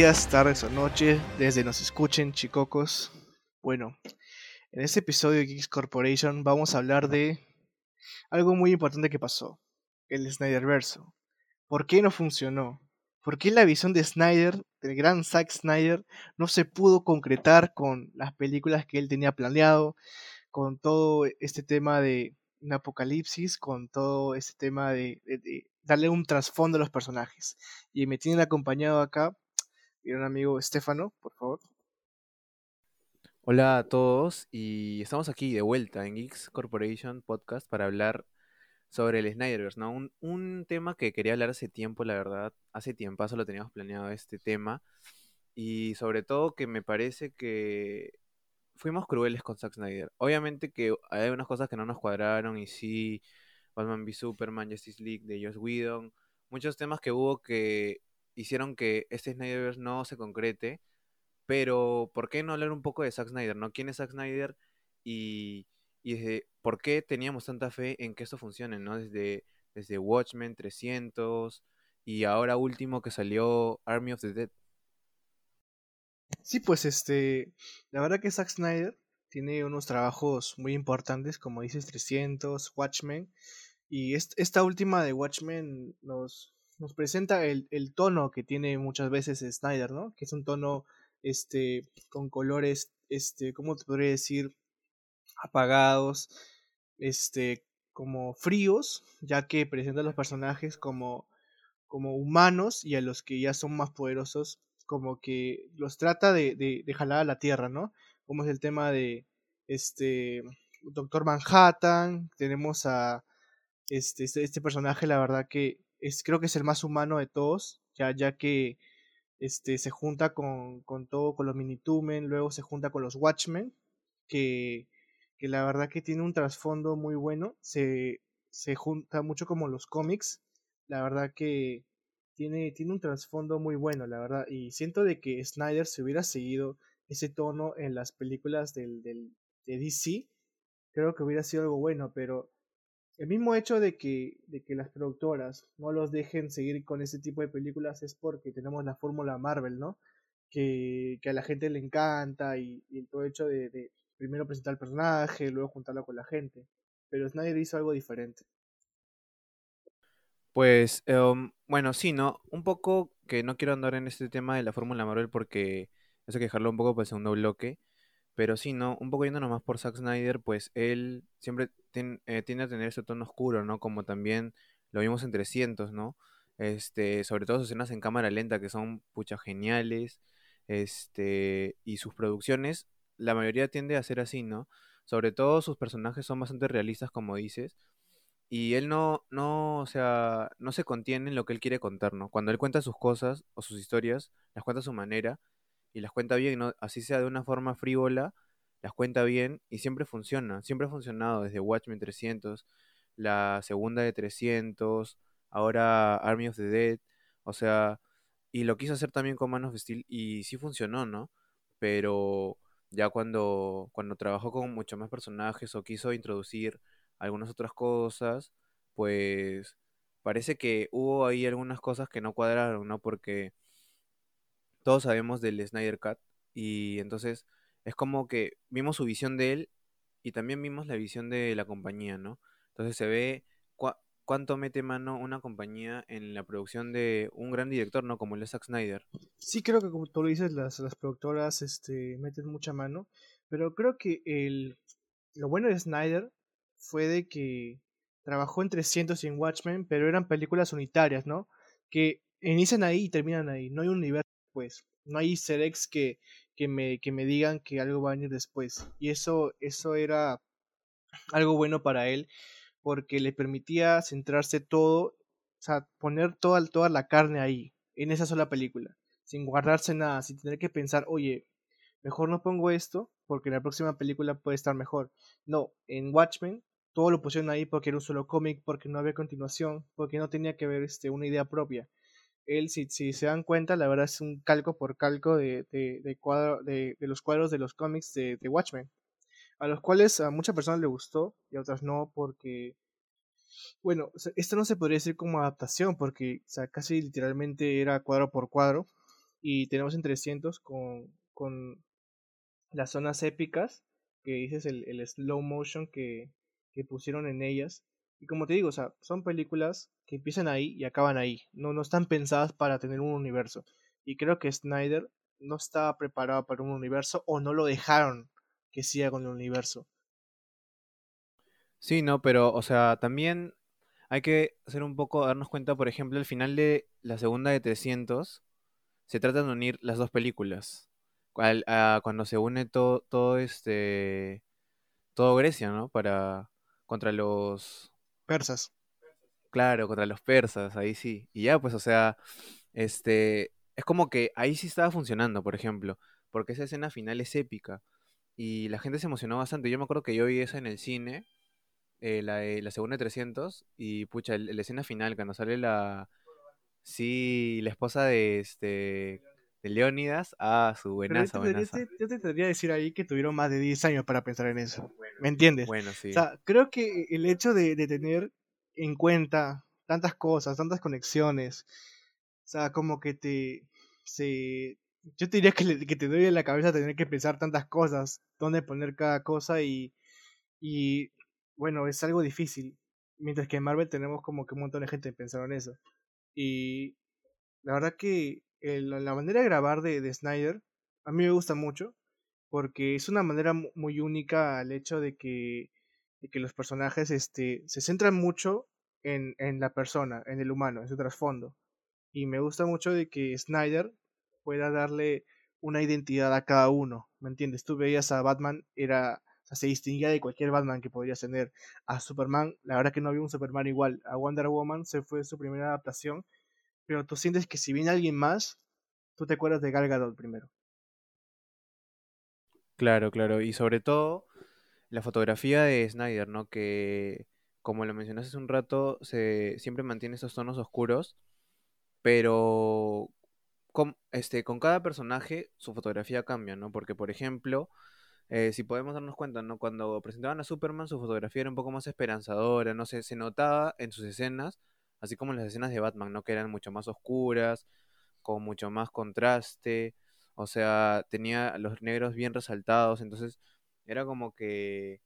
días, tardes o noches, desde nos escuchen, chicocos. Bueno, en este episodio de Geeks Corporation vamos a hablar de algo muy importante que pasó, el Snyderverso. ¿Por qué no funcionó? ¿Por qué la visión de Snyder, del gran Zack Snyder, no se pudo concretar con las películas que él tenía planeado, con todo este tema de un apocalipsis, con todo este tema de, darle un trasfondo a los personajes? Y me tienen acompañado acá gran amigo Estefano, por favor. Hola a todos y estamos aquí de vuelta en Geeks Corporation Podcast para hablar sobre el Snyderverse, ¿no? Un, un, tema que quería hablar hace tiempo, la verdad, hace tiempo lo teníamos planeado este tema y sobre todo que me parece que fuimos crueles con Zack Snyder. Obviamente que hay unas cosas que no nos cuadraron y sí, Batman v Superman, Justice League de Joss Whedon, muchos temas que hubo que hicieron que este Snyderverse no se concrete, pero ¿por qué no hablar un poco de Zack Snyder, no? ¿Quién es Zack Snyder? Y y desde por qué teníamos tanta fe en que esto funcione, ¿no? Desde, desde Watchmen 300 y ahora último que salió Army of the Dead. Sí, pues este, la verdad que Zack Snyder tiene unos trabajos muy importantes, como dices, 300, Watchmen, y esta última de Watchmen nos, nos presenta el, el, tono que tiene muchas veces Snyder, ¿no? Que es un tono este, con colores, este, ¿cómo te podría decir? apagados, este, como fríos, ya que presenta a los personajes como, como humanos y a los que ya son más poderosos, como que los trata de, de, jalar a la tierra, ¿no? Como es el tema de este Doctor Manhattan, tenemos a este, este, este, personaje, la verdad que es, creo que es el más humano de todos, ya, ya que este, se junta con, con todo, con los Minitumen, luego se junta con los Watchmen, que que la verdad que tiene un trasfondo muy bueno, se, se junta mucho como los cómics, la verdad que tiene, tiene un trasfondo muy bueno, la verdad, y siento de que Snyder se hubiera seguido ese tono en las películas del, del, de DC, creo que hubiera sido algo bueno, pero el mismo hecho de que, de que las productoras no los dejen seguir con ese tipo de películas es porque tenemos la fórmula Marvel, ¿no? Que, que, a la gente le encanta y, y todo hecho de, primero presentar el personaje, luego juntarlo con la gente. Pero Snyder hizo algo diferente. Pues, em, bueno, sí, ¿no? Un poco que no quiero andar en este tema de la Fórmula Marvel porque eso hay que dejarlo un poco para el segundo bloque. Pero sí, ¿no? Un poco yendo nomás por Zack Snyder, pues él siempre eh, tiende a tener ese tono oscuro, ¿no? Como también lo vimos en 300, ¿no? Este, sobre todo sus escenas en cámara lenta que son pucha geniales. Este, y sus producciones la mayoría tiende a ser así, ¿no? Sobre todo sus personajes son bastante realistas, como dices. Y él no, no, o sea, no se contiene en lo que él quiere contar, ¿no? Cuando él cuenta sus cosas o sus historias, las cuenta a su manera y las cuenta bien, ¿no? Así sea de una forma frívola, las cuenta bien y siempre funciona. Siempre ha funcionado desde Watchmen 300, la segunda de 300, ahora Army of the Dead, o sea, y lo quiso hacer también con Man of Steel y sí funcionó, ¿no? Pero ya cuando, cuando trabajó con muchos más personajes o quiso introducir algunas otras cosas, pues parece que hubo ahí algunas cosas que no cuadraron, ¿no? Porque todos sabemos del Snyder Cut y entonces es como que vimos su visión de él y también vimos la visión de la compañía, ¿no? Entonces se ve cuánto mete mano una compañía en la producción de un gran director, ¿no? Como el Zack Snyder. Sí, creo que como tú lo dices, las, las productoras este, meten mucha mano, pero creo que el, lo bueno de Snyder fue de que trabajó en 300 y en Watchmen, pero eran películas unitarias, ¿no? Que inician ahí y terminan ahí, no hay un universo después, no hay easter eggs que, que, me, que me digan que algo va a venir después, y eso, eso era algo bueno para él, porque le permitía centrarse todo, o sea, poner toda, toda la carne ahí, en esa sola película, sin guardarse nada, sin tener que pensar, oye, mejor no pongo esto porque la próxima película puede estar mejor. No, en Watchmen todo lo pusieron ahí porque era un solo cómic, porque no había continuación, porque no tenía que ver este, una idea propia. Él, si, se dan cuenta, la verdad es un calco por calco de, de, de, cuadro, de, los cuadros de los cómics de, Watchmen a los cuales a muchas personas le gustó y a otras no, porque, bueno, esto no se podría decir como adaptación, porque casi literalmente era cuadro por cuadro, y tenemos en 300 con, con las zonas épicas, que dices el, el slow motion que, que pusieron en ellas. Y como te digo, o sea, son películas que empiezan ahí y acaban ahí. No, no están pensadas para tener un universo. Y creo que Snyder no estaba preparado para un universo o no lo dejaron que siga con el universo. Sí, no, pero, o sea, también hay que hacer un poco, darnos cuenta, por ejemplo, al final de la segunda de 300, se trata de unir las dos películas. cuando se une todo, todo este, todo Grecia, ¿no? Para, contra los... Persas. Claro, contra los persas, ahí sí. Y ya, pues, o sea, este, es como que ahí sí estaba funcionando, por ejemplo, porque esa escena final es épica y la gente se emocionó bastante. Yo me acuerdo que yo vi esa en el cine, eh, la, la segunda de 300, y pucha, la escena final, cuando sale la... Sí, la esposa de este de Leónidas, ah, su buenaza, buenaza. Yo te, tendría que decir ahí que tuvieron más de 10 años para pensar en eso. ¿Me entiendes? Bueno, sí. O sea, creo que el hecho de, de tener en cuenta tantas cosas, tantas conexiones, o sea, como que te, se, yo te diría que, que te duele la cabeza tener que pensar tantas cosas, dónde poner cada cosa y, y bueno, es algo difícil. Mientras que en Marvel tenemos como que un montón de gente pensaron en eso. Y la verdad que la manera de grabar de, de, Snyder a mí me gusta mucho porque es una manera muy única al hecho de que, de que los personajes este, se centran mucho en, en la persona, en el humano, en su trasfondo. Y me gusta mucho de que Snyder pueda darle una identidad a cada uno, ¿me entiendes? Tú veías a Batman, era, o sea, se distinguía de cualquier Batman que podrías tener. A Superman, la verdad que no había un Superman igual. A Wonder Woman se fue su primera adaptación, pero tú sientes que si viene alguien más, tú te acuerdas de Gal Gadot primero. Claro, claro, y sobre todo la fotografía de Snyder, ¿no? Que, como lo mencionaste hace un rato, se siempre mantiene esos tonos oscuros, pero con, este, con cada personaje su fotografía cambia, ¿no? Porque, por ejemplo, eh, si podemos darnos cuenta, ¿no? Cuando presentaban a Superman, su fotografía era un poco más esperanzadora, no sé, se notaba en sus escenas, así como las escenas de Batman, ¿no? Que eran mucho más oscuras, con mucho más contraste, o sea, tenía los negros bien resaltados, entonces era como que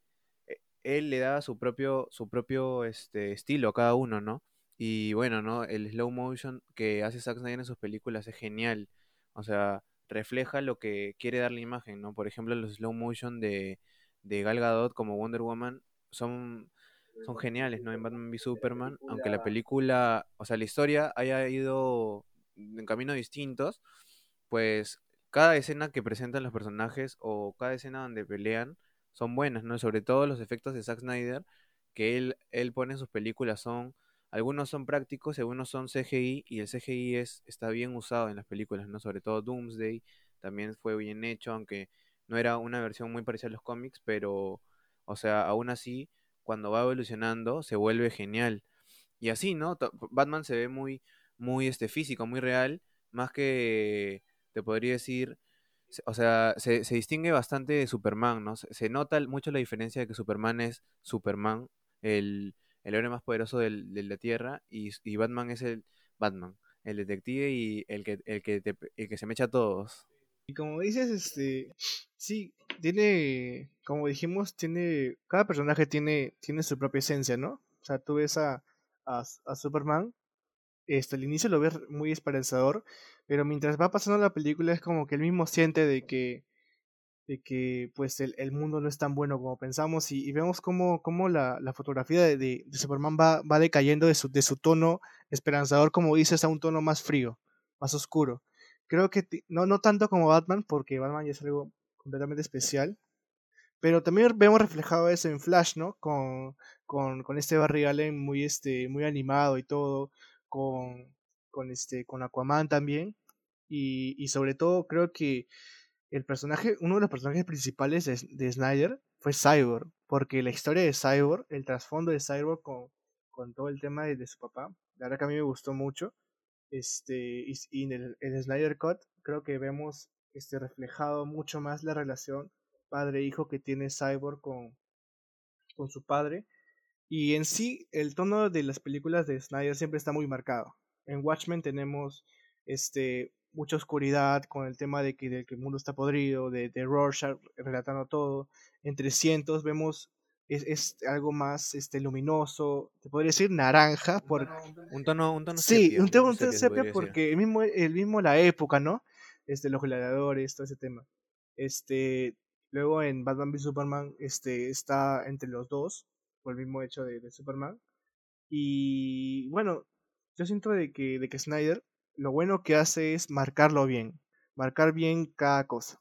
eh, él le daba su propio, su propio este, estilo a cada uno, ¿no? Y bueno, ¿no? El slow motion que hace Zack Snyder en sus películas es genial. O sea, refleja lo que quiere dar la imagen, ¿no? Por ejemplo, los slow motion de, de Gal Gadot como Wonder Woman son, son geniales, ¿no? En Batman v Superman, aunque la película, o sea, la historia haya ido en caminos distintos, pues cada escena que presentan los personajes o cada escena donde pelean son buenas, ¿no? Sobre todo los efectos de Zack Snyder que él, él pone en sus películas son algunos son prácticos, algunos son CGI y el CGI es, está bien usado en las películas, ¿no? Sobre todo Doomsday también fue bien hecho, aunque no era una versión muy parecida a los cómics, pero, o sea, aún así, cuando va evolucionando, se vuelve genial. Y así, ¿no? Batman se ve muy, muy este, físico, muy real, más que, te podría decir, o sea, se, se distingue bastante de Superman, ¿no? Se, se, nota mucho la diferencia de que Superman es Superman, el, el héroe más poderoso del, de la Tierra y, y, Batman es el Batman, el detective y el que, el que, te, el que se mecha a todos. Y como dices, este, sí, tiene, como dijimos, tiene, cada personaje tiene, tiene su propia esencia, ¿no? O sea, tú ves a, a, Superman, este, al inicio lo ves muy esperanzador, pero mientras va pasando la película es como que él mismo siente de que de que pues el, mundo no es tan bueno como pensamos y, y vemos cómo, cómo la, la, fotografía de, de, de, Superman va, va decayendo de su, de su tono esperanzador, como dices, a un tono más frío, más oscuro. Creo que no, no tanto como Batman, porque Batman ya es algo completamente especial, pero también vemos reflejado eso en Flash, ¿no? Con, con, con este Barry Allen muy, este, muy animado y todo, con, con, este, con Aquaman también, y, y sobre todo creo que el personaje, uno de los personajes principales de, de, Snyder fue Cyborg, porque la historia de Cyborg, el trasfondo de Cyborg con, con todo el tema de, de, su papá, la verdad que a mí me gustó mucho. Este, y, en, el, el, Snyder Cut creo que vemos este, reflejado mucho más la relación padre-hijo que tiene Cyborg con, con su padre. Y en sí, el tono de las películas de Snyder siempre está muy marcado. En Watchmen tenemos este mucha oscuridad con el tema de que, de que el mundo está podrido, de, de Rorschach relatando todo. En 300 vemos es, es, algo más este luminoso, te podría decir naranja por un tono un tono Sí, sepia, un tono, un tono sepia porque el mismo el mismo la época, ¿no? Este los gladiadores, todo ese tema. Este luego en Batman v Superman este está entre los dos por el mismo hecho de, de Superman y bueno, yo siento de que de que Snyder lo bueno que hace es marcarlo bien, marcar bien cada cosa.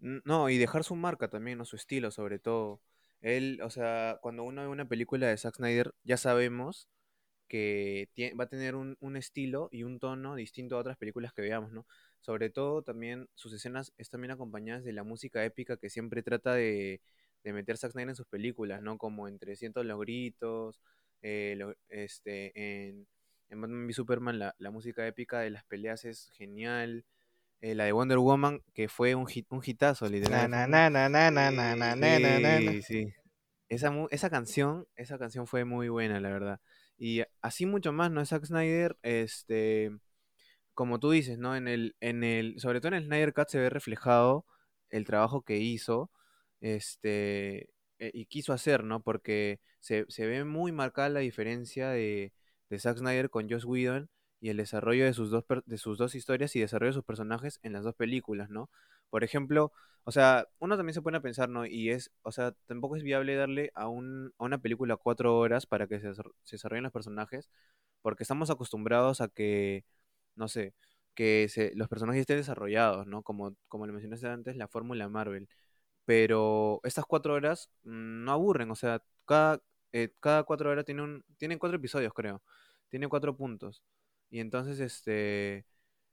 No, y dejar su marca también, ¿no? Su estilo, sobre todo. Él, o sea, cuando uno ve una película de Zack Snyder, ya sabemos que va a tener un, un estilo y un tono distinto a otras películas que veamos, ¿no? Sobre todo también sus escenas están bien acompañadas de la música épica que siempre trata de, de meter Zack Snyder en sus películas, ¿no? Como en 300 los gritos, eh, este, en, en Batman v Superman la, la música épica de las peleas es genial la de Wonder Woman, que fue un, hit, un hitazo, literal. Sí, sí. Esa, esa canción, esa canción fue muy buena, la verdad. Y así mucho más, ¿no? Zack Snyder, este, como tú dices, ¿no? En el, en el, sobre todo en el Snyder Cut se ve reflejado el trabajo que hizo, este, y quiso hacer, ¿no? Porque se, se ve muy marcada la diferencia de, de Zack Snyder con Joss Whedon y el desarrollo de sus dos, de sus dos historias y desarrollo de sus personajes en las dos películas, ¿no? Por ejemplo, o sea, uno también se pone a pensar, ¿no? Y es, o sea, tampoco es viable darle a, un, a una película cuatro horas para que se, se desarrollen los personajes, porque estamos acostumbrados a que, no sé, que se, los personajes estén desarrollados, ¿no? Como, como le mencionaste antes, la fórmula Marvel. Pero estas cuatro horas mm, no aburren, o sea, cada, eh, cada cuatro horas tiene un, tienen cuatro episodios, creo. Tiene cuatro puntos. Y entonces, este,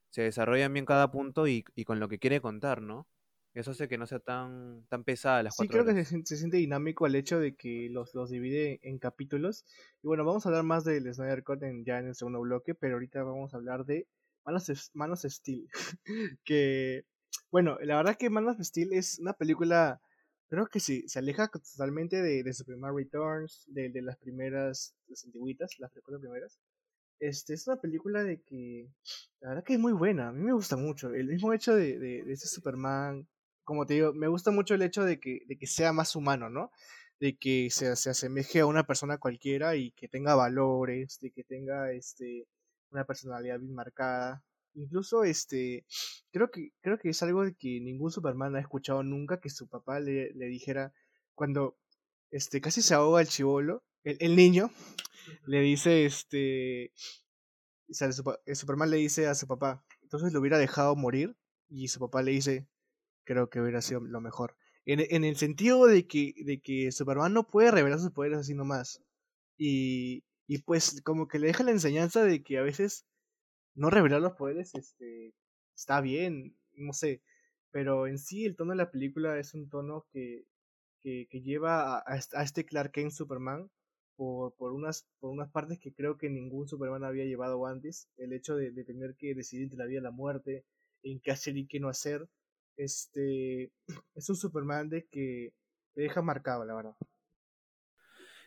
se desarrollan bien cada punto y, y con lo que quiere contar, ¿no? Eso hace que no sea tan, tan pesada las Sí, cuatro creo que se, siente dinámico el hecho de que los, los divide en capítulos. Y bueno, vamos a hablar más del Snyder Cut en, ya en el segundo bloque, pero ahorita vamos a hablar de Manos, Manos Steel. que, bueno, la verdad que Man of Steel es una película, creo que sí, se aleja totalmente de, de Superman Returns, de, de las primeras, las antiguitas, las cuatro primeras. Este, es una película de que, la verdad que es muy buena, a mí me gusta mucho. El mismo hecho de, de, ese Superman, como te digo, me gusta mucho el hecho de que, de que sea más humano, ¿no? De que se, se asemeje a una persona cualquiera y que tenga valores, de que tenga este, una personalidad bien marcada. Incluso este, creo que, creo que es algo de que ningún Superman ha escuchado nunca que su papá le, le dijera cuando este, casi se ahoga el chivolo, el, el niño, le dice, este, o sea, Superman le dice a su papá, entonces lo hubiera dejado morir, y su papá le dice, creo que hubiera sido lo mejor. En, en el sentido de que, de que Superman no puede revelar sus poderes así nomás. Y, y pues como que le deja la enseñanza de que a veces no revelar los poderes este, está bien, no sé. Pero en sí el tono de la película es un tono que, que, que lleva a, a este Clark Kent Superman por, por, unas, por unas partes que creo que ningún Superman había llevado antes. El hecho de, tener que decidir entre la vida y la muerte, en qué hacer y qué no hacer. Este es un Superman de que te deja marcado, la verdad.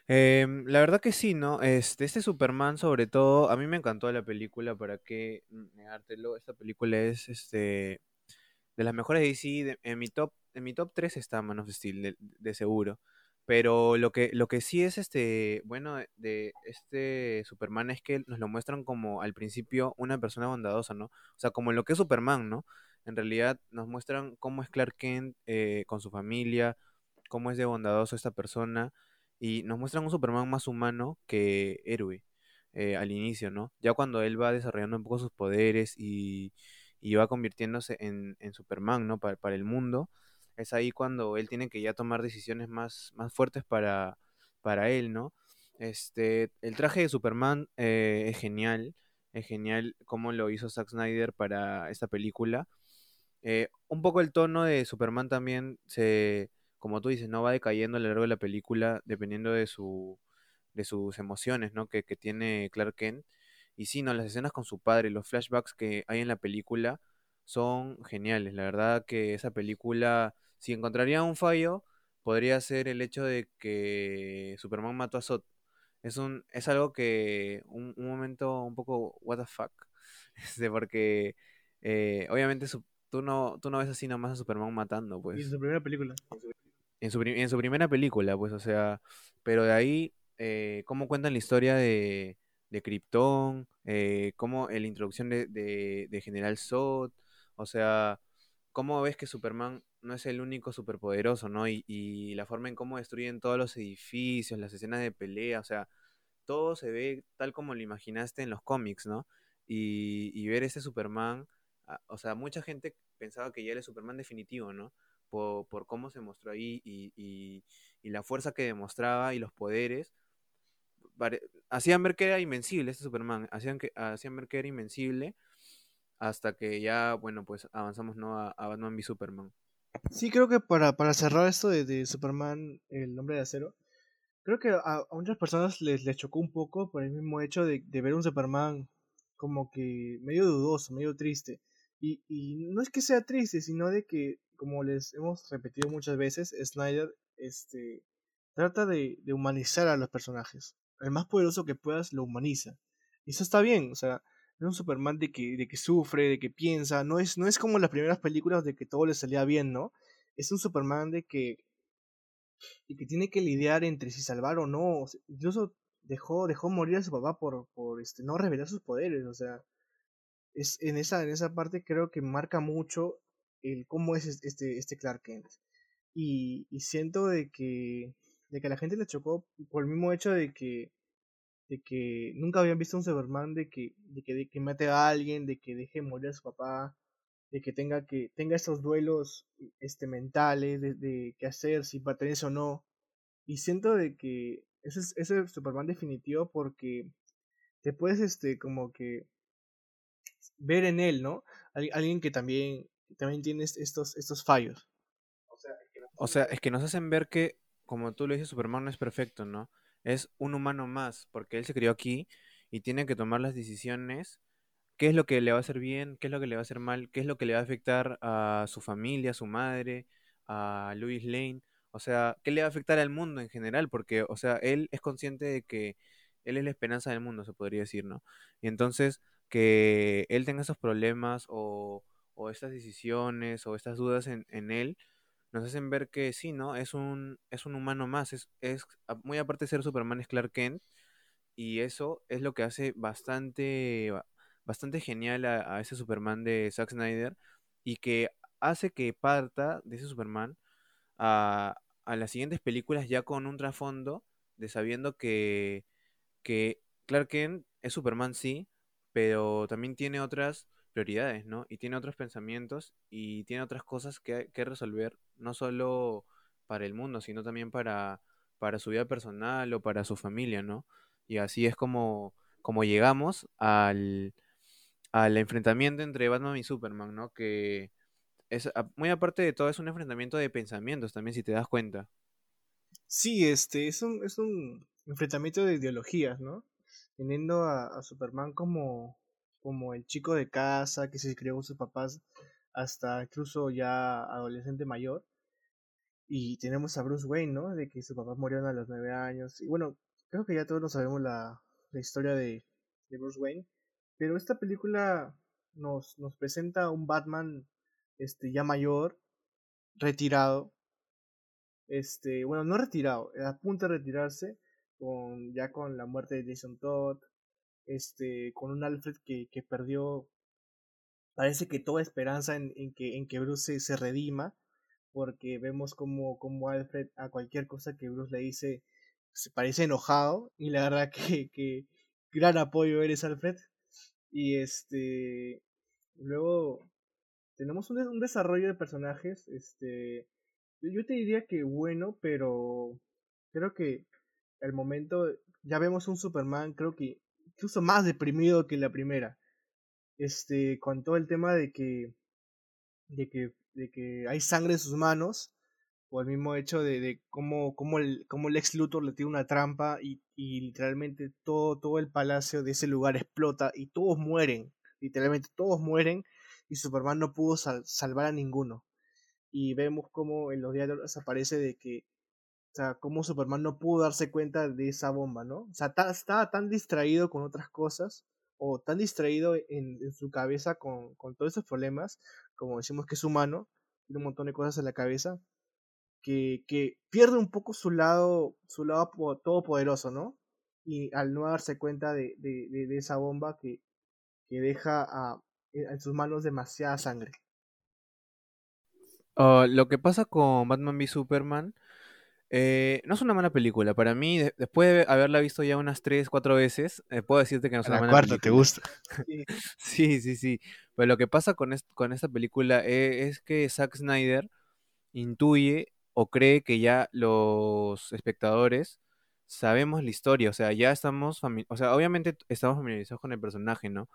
Em, la verdad que sí, ¿no? Este, este Superman, sobre todo, a mí me encantó la película, ¿para qué negártelo? Esta película es, este, de las mejores de DC, en mi top, en mi top 3 está Man of Steel, de, de seguro. Pero lo que, lo que sí es este, bueno, de, de este Superman es que nos lo muestran como al principio una persona bondadosa, ¿no? O sea, como lo que es Superman, ¿no? En realidad nos muestran cómo es Clark Kent eh, con su familia, cómo es de bondadoso esta persona, y nos muestran un Superman más humano que héroe eh, al inicio, ¿no? Ya cuando él va desarrollando un poco sus poderes y, y va convirtiéndose en, en Superman, ¿no? Para, para el mundo, es ahí cuando él tiene que ya tomar decisiones más, más fuertes para, para él, ¿no? Este, el traje de Superman eh, es genial, es genial cómo lo hizo Zack Snyder para esta película. Eh, un poco el tono de Superman también se, como tú dices, no va decayendo a lo largo de la película dependiendo de su, de sus emociones, ¿no? Que, que tiene Clark Kent. Y sí, no, las escenas con su padre, los flashbacks que hay en la película son geniales. La verdad que esa película, si encontraría un fallo, podría ser el hecho de que Superman mató a Zod. Es un, es algo que, un, un momento un poco what the fuck. Este, porque eh, obviamente tú, no, tú no ves así nomás a Superman matando, pues. Y en su primera película. En su, en su primera película, pues, o sea, pero de ahí, eh, cómo cuentan la historia de, de Krypton, eh, cómo la introducción de, de, General Zod, o sea, cómo ves que Superman no es el único superpoderoso, ¿no? Y, y la forma en cómo destruyen todos los edificios, las escenas de pelea, o sea, todo se ve tal como lo imaginaste en los cómics, ¿no? Y, y ver ese Superman, ah, o sea, mucha gente pensaba que ya era el Superman definitivo, ¿no? Por, por cómo se mostró ahí y, y, y, la fuerza que demostraba y los poderes. Hacían ver que era invencible este Superman, hacían, que, hacían ver que era invencible hasta que ya, bueno, pues avanzamos ¿no? a, a Batman v Superman. Sí, creo que para, para cerrar esto de, de Superman, el nombre de acero, creo que a, muchas personas les, les, chocó un poco por el mismo hecho de, de, ver un Superman como que medio dudoso, medio triste. Y, y no es que sea triste, sino de que, como les hemos repetido muchas veces, Snyder este, trata de, de humanizar a los personajes. El más poderoso que puedas lo humaniza. Y eso está bien, o sea, es un Superman de que, de que sufre, de que piensa, no es, no es como las primeras películas de que todo le salía bien, ¿no? Es un Superman de que, y que tiene que lidiar entre si salvar o no, incluso dejó, dejó morir a su papá por, por este, no revelar sus poderes, o sea, es, en, esa, en esa parte creo que marca mucho el cómo es este, este Clark Kent. Y, y siento de que, de que a la gente le chocó por el mismo hecho de que de que nunca habían visto un Superman de que, de que, de que mate a alguien, de que deje morir a su papá, de que tenga que tenga estos duelos este mentales de, de qué hacer, si pertenece o no. Y siento de que ese es, ese Superman definitivo porque te puedes este como que ver en él, ¿no? alguien que también también tiene estos estos fallos. O sea, es que nos hacen ver que como tú lo dices Superman no es perfecto, ¿no? Es un humano más, porque él se crió aquí y tiene que tomar las decisiones, qué es lo que le va a hacer bien, qué es lo que le va a hacer mal, qué es lo que le va a afectar a su familia, a su madre, a Louis Lane, o sea, qué le va a afectar al mundo en general, porque, o sea, él es consciente de que él es la esperanza del mundo, se podría decir, ¿no? Y entonces, que él tenga esos problemas o, o estas decisiones o estas dudas en, en él, nos hacen ver que sí, ¿no? Es un, es un humano más, es, es muy aparte de ser Superman es Clark Kent, y eso es lo que hace bastante, bastante genial a, ese Superman de Zack Snyder, y que hace que parta de ese Superman a, a las siguientes películas ya con un trasfondo de sabiendo que, que Clark Kent es Superman, sí, pero también tiene otras prioridades, ¿no? Y tiene otros pensamientos y tiene otras cosas que, que resolver, no solo para el mundo, sino también para, para su vida personal o para su familia, ¿no? Y así es como, como llegamos al, al enfrentamiento entre Batman y Superman, ¿no? Que es, muy aparte de todo, es un enfrentamiento de pensamientos también, si te das cuenta. Sí, este, es un, es un enfrentamiento de ideologías, ¿no? Teniendo a Superman como, como el chico de casa que se crió con sus papás hasta incluso ya adolescente mayor. Y tenemos a Bruce Wayne, ¿no? De que sus papás murieron a los nueve años. Y bueno, creo que ya todos lo sabemos la, la historia de, de, Bruce Wayne. Pero esta película nos, nos presenta un Batman este, ya mayor, retirado. Este, bueno, no retirado, a punto de retirarse, con, ya con la muerte de Jason Todd, este, con un Alfred que, que perdió, parece que toda esperanza en, en que, en que Bruce se, redima, porque vemos como, como Alfred a cualquier cosa que Bruce le dice se parece enojado, y la verdad que, que gran apoyo eres Alfred. Y este, luego tenemos un, un desarrollo de personajes, este, yo te diría que bueno, pero creo que el momento, ya vemos un Superman, creo que incluso más deprimido que la primera. Este, con todo el tema de que, de que, de que hay sangre en sus manos, o el mismo hecho de, cómo, cómo, el, cómo el ex Luthor le tiene una trampa y, literalmente todo, todo el palacio de ese lugar explota y todos mueren, literalmente todos mueren y Superman no pudo salvar a ninguno. Y vemos como en los diálogos aparece de que o sea, cómo Superman no pudo darse cuenta de esa bomba, ¿no? O sea, estaba tan distraído con otras cosas, o tan distraído en, su cabeza con, con, todos esos problemas, como decimos que es humano, tiene un montón de cosas en la cabeza, que, que pierde un poco su lado, su lado todopoderoso, ¿no? Y al no darse cuenta de, de, de esa bomba que, que deja a, en sus manos demasiada sangre. Ah, lo que pasa con Batman v Superman eh, no es una mala película. Para mí, después de haberla visto ya unas 3, 4 veces, eh, puedo decirte que no es una mala cuarta te gusta. sí, sí, sí. Pero lo que pasa con, con esta película e, es, que Zack Snyder intuye o cree que ya los espectadores sabemos la historia. O sea, ya estamos, o sea, obviamente estamos familiarizados con el personaje, ¿no?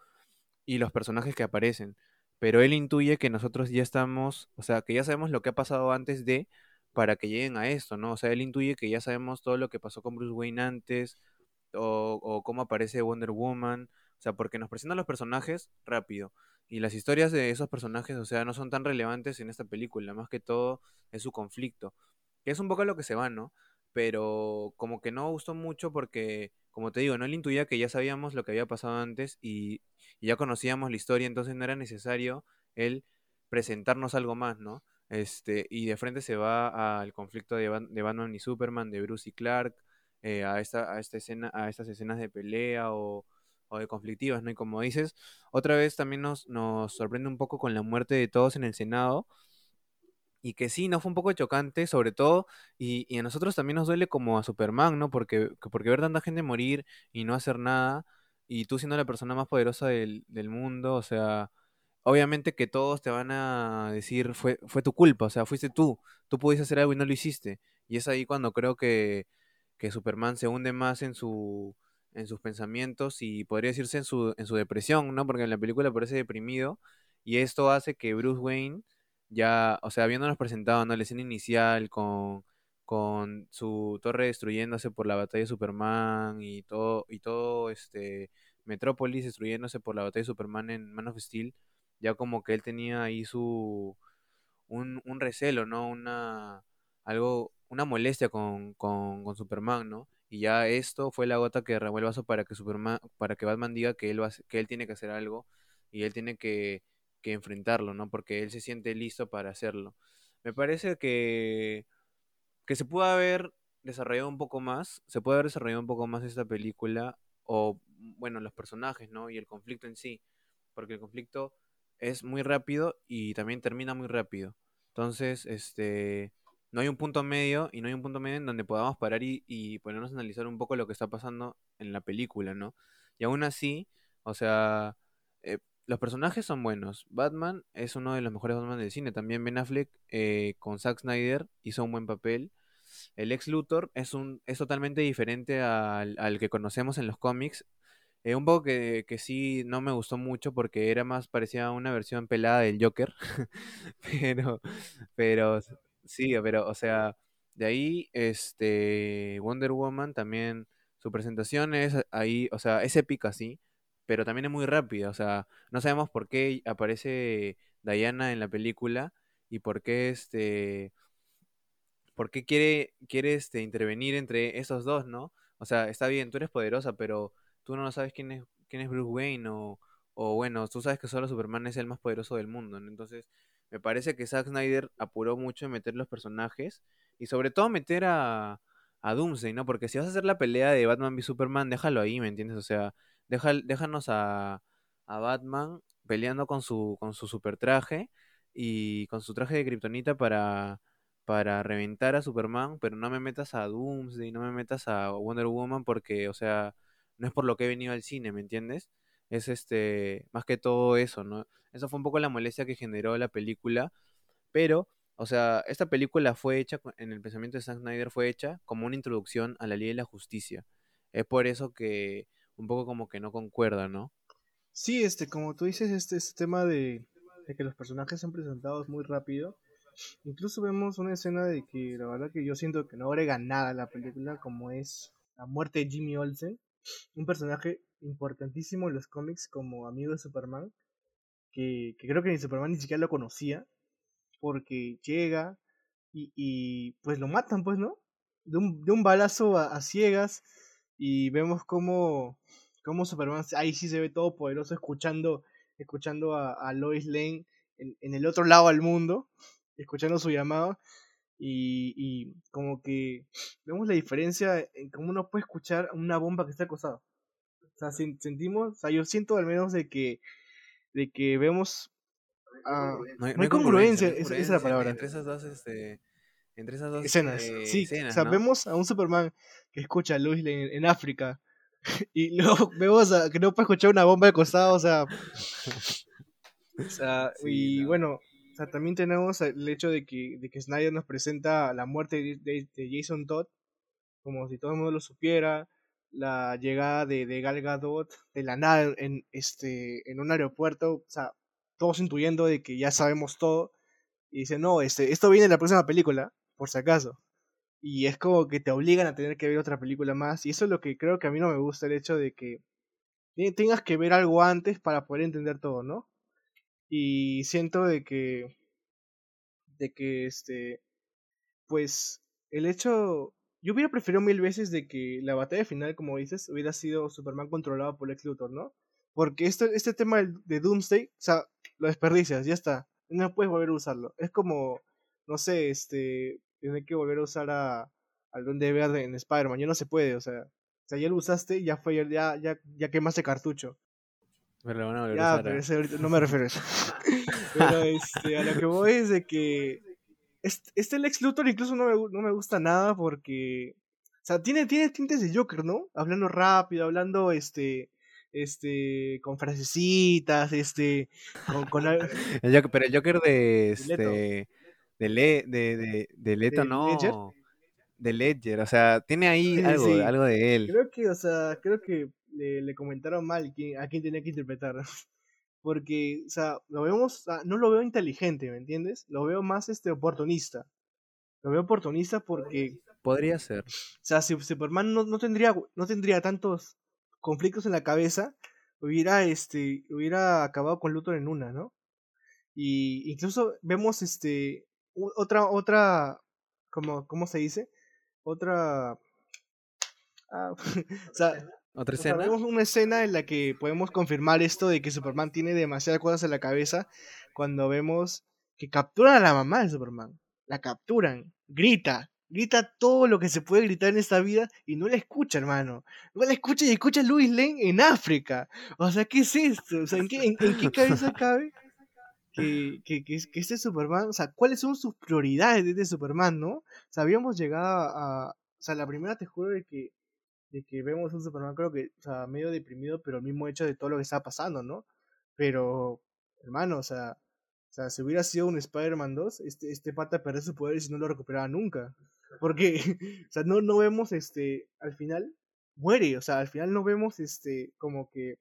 Y los personajes que aparecen. Pero él intuye que nosotros ya estamos, o sea, que ya sabemos lo que ha pasado antes de para que lleguen a esto, ¿no? O sea, él intuye que ya sabemos todo lo que pasó con Bruce Wayne antes, o, cómo aparece Wonder Woman, o sea, porque nos presentan los personajes rápido. Y las historias de esos personajes, o sea, no son tan relevantes en esta película, más que todo es su conflicto, que es un poco lo que se va, ¿no? Pero como que no gustó mucho porque, como te digo, no él intuía que ya sabíamos lo que había pasado antes y, y ya conocíamos la historia, entonces no era necesario él presentarnos algo más, ¿no? Este, y de frente se va al conflicto de, Batman y Superman, de Bruce y Clark, eh, a, esta, a, esta escena, a estas escenas de pelea o, de conflictivas, ¿no? Y como dices, otra vez también nos, nos sorprende un poco con la muerte de todos en el Senado. Y que sí, ¿no? Fue un poco chocante, sobre todo, y, y a nosotros también nos duele como a Superman, ¿no? Porque, porque ver tanta gente morir y no hacer nada, y tú siendo la persona más poderosa del, del mundo, o sea, obviamente que todos te van a decir, fue, fue tu culpa, o sea, fuiste tú, tú pudiste hacer algo y no lo hiciste. Y es ahí cuando creo que, que Superman se hunde más en su en sus pensamientos y podría decirse en su, en su depresión, ¿no? Porque en la película parece deprimido y esto hace que Bruce Wayne ya, o sea, habiéndonos presentado, ¿no? La escena inicial con, con su torre destruyéndose por la batalla de Superman y todo, y todo este Metrópolis destruyéndose por la batalla de Superman en Man of Steel, ya como que él tenía ahí su un, un recelo, ¿no? Una algo, una molestia con, con, con, Superman, ¿no? Y ya esto fue la gota que derramó el vaso para que Superman, para que Batman diga que él va, que él tiene que hacer algo y él tiene que, que enfrentarlo, ¿no? Porque él se siente listo para hacerlo. Me parece que, que se puede haber desarrollado un poco más, se puede haber desarrollado un poco más esta película, o bueno, los personajes, ¿no? Y el conflicto en sí, porque el conflicto es muy rápido y también termina muy rápido. Entonces, este, no hay un punto medio y no hay un punto medio en donde podamos parar y, y ponernos a analizar un poco lo que está pasando en la película, ¿no? Y aún así, o sea, eh, los personajes son buenos. Batman es uno de los mejores Batman del cine. También Ben Affleck eh, con Zack Snyder hizo un buen papel. El ex Luthor es, un, es totalmente diferente al, al que conocemos en los cómics. Eh, un poco que, que, sí no me gustó mucho porque era más, parecía una versión pelada del Joker. pero, pero, sí, pero, o sea, de ahí, este, Wonder Woman también, su presentación es ahí, o sea, es épica, sí, pero también es muy rápida, o sea, no sabemos por qué aparece Diana en la película y por qué, este, por qué quiere, quiere, este, intervenir entre esos dos, ¿no? O sea, está bien, tú eres poderosa, pero tú no sabes quién es, quién es Bruce Wayne o, o bueno, tú sabes que solo Superman es el más poderoso del mundo, Entonces, me parece que Zack Snyder apuró mucho en meter los personajes y sobre todo meter a, a Doomsday, ¿no? Porque si vas a hacer la pelea de Batman y Superman, déjalo ahí, ¿me entiendes? O sea, deja, déjanos a, a Batman peleando con su, con su super traje y con su traje de kriptonita para, para reventar a Superman, pero no me metas a Doomsday, no me metas a Wonder Woman porque, o sea, no es por lo que he venido al cine, ¿me entiendes? Es este, más que todo eso, ¿no? Eso fue un poco la molestia que generó la película, pero, o sea, esta película fue hecha, en el pensamiento de Zack Snyder, fue hecha como una introducción a la ley de la justicia. Es por eso que un poco como que no concuerda, ¿no? Sí, este, como tú dices, este, este tema de, que los personajes son presentados muy rápido. Incluso vemos una escena de que la verdad que yo siento que no agrega nada a la película, como es la muerte de Jimmy Olsen, un personaje importantísimo en los cómics como amigo de Superman, que, creo que ni Superman ni siquiera lo conocía, porque llega y, y pues lo matan, pues, ¿no? De un, de un balazo a, ciegas y vemos cómo, cómo Superman ahí sí se ve todo poderoso escuchando, escuchando a, Lois Lane en, el otro lado del mundo, escuchando su llamado. Y, y, como que vemos la diferencia en cómo uno puede escuchar una bomba que está acosada. O sea, sentimos, o sea, yo siento al menos de que, de que vemos... no, hay, congruencia, esa es la palabra. Entre esas dos, este, entre esas dos escenas. Eh, sí, o sea, vemos a un Superman que escucha a Lois Lane en África y luego vemos a, que no puede escuchar una bomba de costado, o sea. o sea, y bueno, o sea, también tenemos el hecho de que, de que Snyder nos presenta la muerte de, Jason Todd, como si todo el mundo lo supiera, la llegada de, de Gal Gadot de la nada en, este, en un aeropuerto, o sea, todos intuyendo de que ya sabemos todo, y dice, no, este, esto viene en la próxima película, por si acaso y es como que te obligan a tener que ver otra película más y eso es lo que creo que a mí no me gusta el hecho de que tengas que ver algo antes para poder entender todo, ¿no? Y siento de que de que este pues el hecho yo hubiera preferido mil veces de que la batalla final, como dices, hubiera sido Superman controlado por Lex Luthor, ¿no? Porque este, este tema de Doomsday, o sea, lo desperdicias, ya está. No puedes volver a usarlo. Es como, no sé, este, tiene que volver a usar a, al Duende Verde en Spider-Man. No se puede, o sea, o sea, ya lo usaste, ya fue, ya, ya, ya quemaste cartucho. Pero lo van a volver a usar. no me refiero a eso. pero este, a lo que voy es de que este, este Lex Luthor incluso no me, no me gusta nada porque o sea, tiene, tiene tintes de Joker, ¿no? Hablando rápido, hablando este este con frasecitas, este con, con... el Joker, pero el Joker de este de, Le, de, de, de Leto, no. Ledger? De Ledger, o sea, tiene ahí algo, algo de él. Creo que, o sea, creo que le, le comentaron mal quién, a quién tenía que interpretar. Porque, o sea, lo vemos, no lo veo inteligente, ¿me entiendes? Lo veo más este oportunista. Lo veo oportunista porque. Podría ser. O sea, si Superman no, no tendría, no tendría tantos conflictos en la cabeza, hubiera, este, hubiera acabado con Luthor en una, ¿no? Y incluso vemos este otra, otra, como, ¿cómo se dice? Otra... Ah, o sea, ¿Otra escena? Tenemos una escena en la que podemos confirmar esto de que Superman tiene demasiadas cosas en la cabeza cuando vemos que capturan a la mamá de Superman. La capturan, grita, grita todo lo que se puede gritar en esta vida y no la escucha, hermano. No la escucha y escucha a Louis Lane en África. O sea, ¿qué es esto? O sea, ¿en qué, en qué cabeza cabe que, que, que, este Superman, o sea, cuáles son sus prioridades de este Superman, ¿no? O sea, habíamos llegado a, o sea, la primera te juro de que, de que vemos un Superman, creo que, o medio deprimido, pero el mismo hecho de todo lo que está pasando, ¿no? Pero, hermano, o sea, o sea, si hubiera sido un Spider-Man 2, este, este pata perdió su poder y no lo recuperaba nunca. Porque, o sea, no, no vemos, este, al final, muere, o sea, al final no vemos, este, como que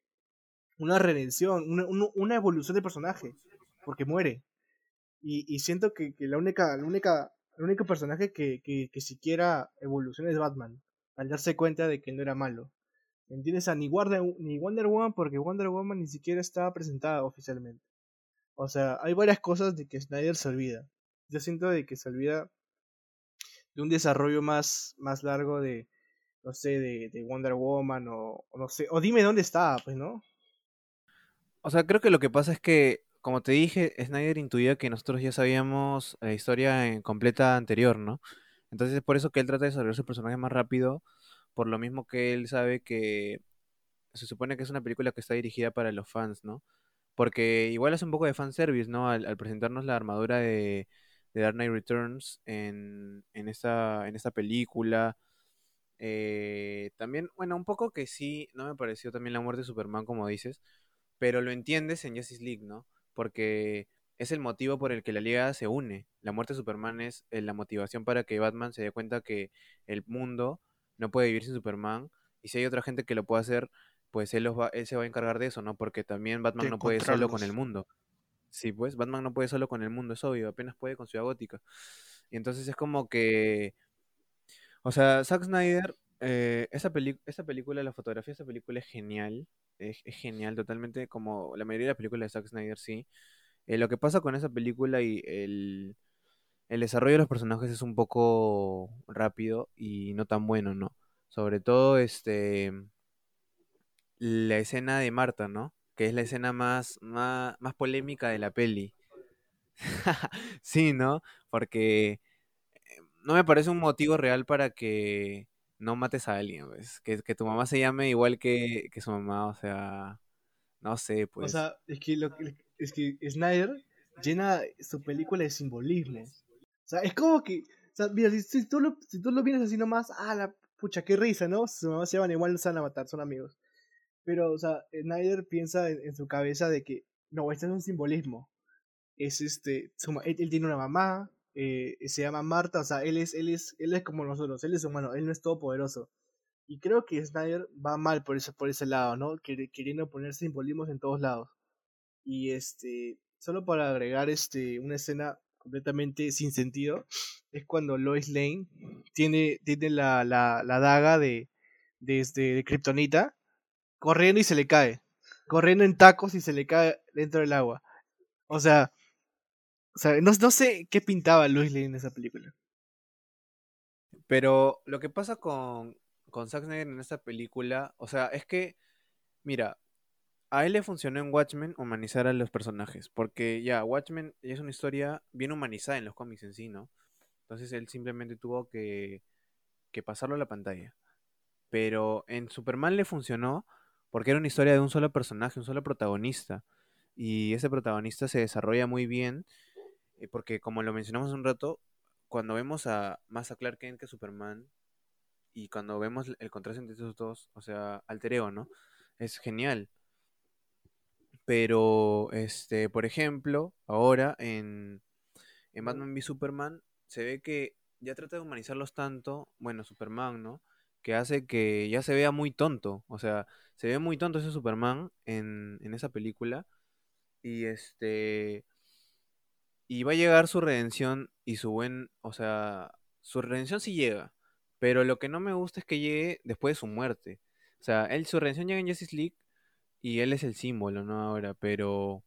una redención, una, una evolución de personaje porque muere. Y, y siento que, que, la única, la única, el único personaje que, que siquiera evoluciona es Batman, al darse cuenta de que no era malo. ¿Entiendes? A ni, ni Wonder Woman, porque Wonder Woman ni siquiera estaba presentada oficialmente. O sea, hay varias cosas de que Snyder se olvida. Yo siento de que se olvida de un desarrollo más, más largo de, no sé, de, de Wonder Woman o, no sé, o dime dónde estaba, pues, ¿no? O sea, creo que lo que pasa es que como te dije, Snyder intuía que nosotros ya sabíamos la historia en completa anterior, ¿no? Entonces es por eso que él trata de desarrollar su personaje más rápido, por lo mismo que él sabe que se supone que es una película que está dirigida para los fans, ¿no? Porque igual hace un poco de fanservice, ¿no? Al, presentarnos la armadura de, de Dark Knight Returns en, en, esta, en esta película. Eh, también, bueno, un poco que sí, no me pareció también la muerte de Superman, como dices, pero lo entiendes en Justice League, ¿no? porque es el motivo por el que la liga se une. La muerte de Superman es eh, la motivación para que Batman se dé cuenta que el mundo no puede vivir sin Superman y si hay otra gente que lo puede hacer, pues él, va, él se va a encargar de eso, ¿no? Porque también Batman no puede solo con el mundo. Sí, pues Batman no puede solo con el mundo, es obvio, apenas puede con Ciudad Gótica. Y entonces es como que... O sea, Zack Snyder, eh, esa, esa película, la fotografía de esa película es genial es, genial totalmente, como la mayoría de las películas de Zack Snyder, sí. Eh, lo que pasa con esa película y el, el desarrollo de los personajes es un poco rápido y no tan bueno, ¿no? Sobre todo, este, la escena de Marta, ¿no? Que es la escena más, más, más polémica de la peli. sí, ¿no? Porque eh, no me parece un motivo real para que no mates a alguien, pues. Que, que tu mamá se llame igual que, que su mamá, o sea, no sé, O pues. sea, es que, lo, que- es que Snyder llena su película de simbolismos. O sea, es como que, o sea, mira, si, si tú, lo, si tú lo vienes así nomás, ah, la pucha, qué risa, ¿no? Su mamá se llaman igual, no se van a matar, son amigos. Pero, o sea, Snyder piensa en, en su cabeza de que, no, este es un simbolismo. Es este, su él, él tiene una mamá, eh, se llama Marta, o sea, él es, él es, él es como nosotros, él es humano, él no es todopoderoso. Y creo que Snyder va mal por ese, por ese lado, ¿no? Quer- Queriendo poner simbolismos en todos lados. Y este, solo para agregar este, una escena completamente sin sentido, es cuando Lois Lane tiene, tiene la, la, la daga de, de, este, de Kryptonita corriendo y se le cae. Corriendo en tacos y se le cae dentro del agua. O sea, o sea no, no sé qué pintaba Lois Lane en esa película. Pero lo que pasa con, con Zack Snyder en esta película, o sea, es que, mira, a él le funcionó en Watchmen humanizar a los personajes, porque ya, Watchmen es una historia bien humanizada en los cómics en sí, ¿no? Entonces él simplemente tuvo que, que pasarlo a la pantalla. Pero en Superman le funcionó porque era una historia de un solo personaje, un solo protagonista. Y ese protagonista se desarrolla muy bien, eh, porque como lo mencionamos un rato, cuando vemos a más a Clark Kent que Superman, y cuando vemos el contraste entre esos dos, o sea, alter ego, ¿no? Es genial. Pero, este, por ejemplo, ahora en, Batman v Superman se ve que ya trata de humanizarlos tanto, bueno, Superman, ¿no? Que hace que ya se vea muy tonto. O sea, se ve muy tonto ese Superman en, en esa película. Y este. Y va a llegar su redención y su buen. O sea, su redención sí llega. Pero lo que no me gusta es que llegue después de su muerte. O sea, él, su redención llega en Justice League y él es el símbolo, ¿no? Ahora, pero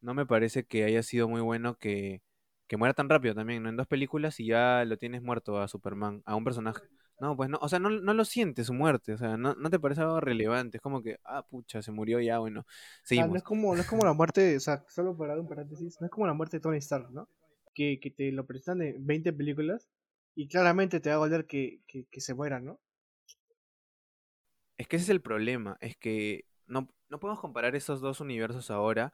no me parece que haya sido muy bueno que, que muera tan rápido también, ¿no? En dos películas y ya lo tienes muerto a Superman, a un personaje. No, pues no, o sea, no, no lo sientes su muerte, o sea, no, no te parece algo relevante, es como que, ah, pucha, se murió ya, bueno, sea, no seguimos. es como, no es como la muerte, o sea, solo para dar un paréntesis, no es como la muerte de Tony Stark, ¿no? Que, que te lo presentan en 20 películas y claramente te va a valer que, que, que se muera, ¿no? Es que ese es el problema, es que no, no podemos comparar esos dos universos ahora,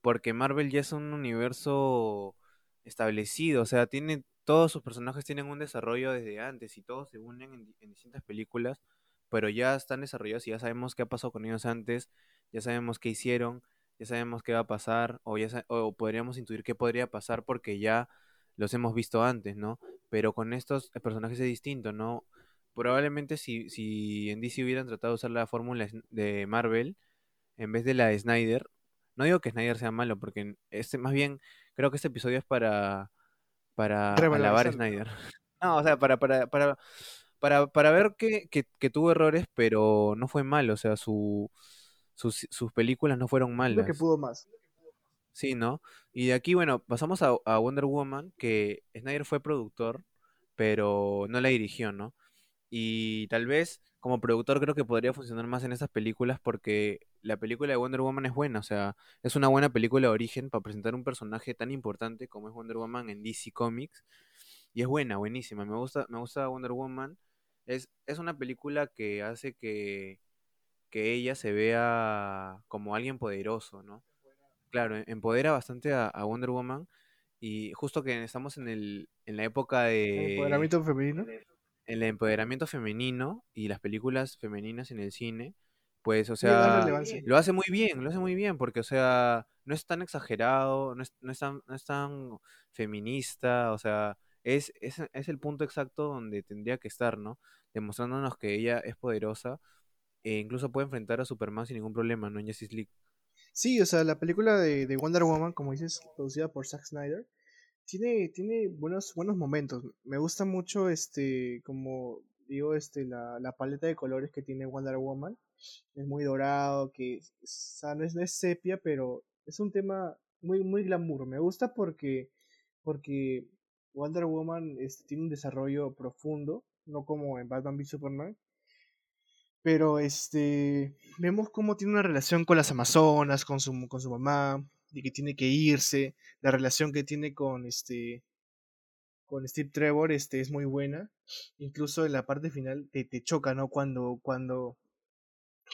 porque Marvel ya es un universo establecido, o sea, tiene, todos sus personajes tienen un desarrollo desde antes y todos se unen en, di- en distintas películas, pero ya están desarrollados y ya sabemos qué ha pasado con ellos antes, ya sabemos qué hicieron, ya sabemos qué va a pasar, o, ya o podríamos intuir qué podría pasar porque ya los hemos visto antes, ¿no? Pero con estos personajes es distinto, ¿no? Probablemente si, si en DC hubieran tratado de usar la fórmula de Marvel en vez de la de Snyder, no digo que Snyder sea malo, porque este, más bien creo que este episodio es para, para alabar a. Snyder. No, o sea, para, para, para, para, para ver que, que, que tuvo errores, pero no fue malo, o sea, su, sus, sus películas no fueron Lo que malas. pudo más. Sí, ¿no? Y de aquí, bueno, pasamos a, a Wonder Woman, que Snyder fue productor, pero no la dirigió, ¿no? Y tal vez como productor creo que podría funcionar más en esas películas porque la película de Wonder Woman es buena, o sea, es una buena película de origen para presentar un personaje tan importante como es Wonder Woman en DC Comics. Y es buena, buenísima. Me gusta, me gusta Wonder Woman. Es, es una película que hace que, que ella se vea como alguien poderoso, ¿no? Claro, em- empodera bastante a, a Wonder Woman. Y justo que estamos en el, en la época de, empoderamiento femenino. El empoderamiento femenino y las películas femeninas en el cine, pues, o sea, lo hace muy bien, lo hace muy bien, porque, o sea, no es tan exagerado, no es, no es tan, no es tan feminista, o sea, es, es, es el punto exacto donde tendría que estar, ¿no? Demostrándonos que ella es poderosa e incluso puede enfrentar a Superman sin ningún problema, ¿no? En Justice League. Sí, o sea, la película de, de Wonder Woman, como dices, producida por Zack Snyder, tiene, tiene buenos, buenos momentos. Me gusta mucho, este, como digo, este, la, la paleta de colores que tiene Wonder Woman. Es muy dorado, que no es, no es sepia, pero es un tema muy, muy glamour. Me gusta porque, porque Wonder Woman este, tiene un desarrollo profundo, no como en Batman v Superman. Pero este vemos cómo tiene una relación con las Amazonas, con su, con su mamá, y que tiene que irse, la relación que tiene con este con Steve Trevor este, es muy buena. Incluso en la parte final te, te choca, ¿no? Cuando, cuando,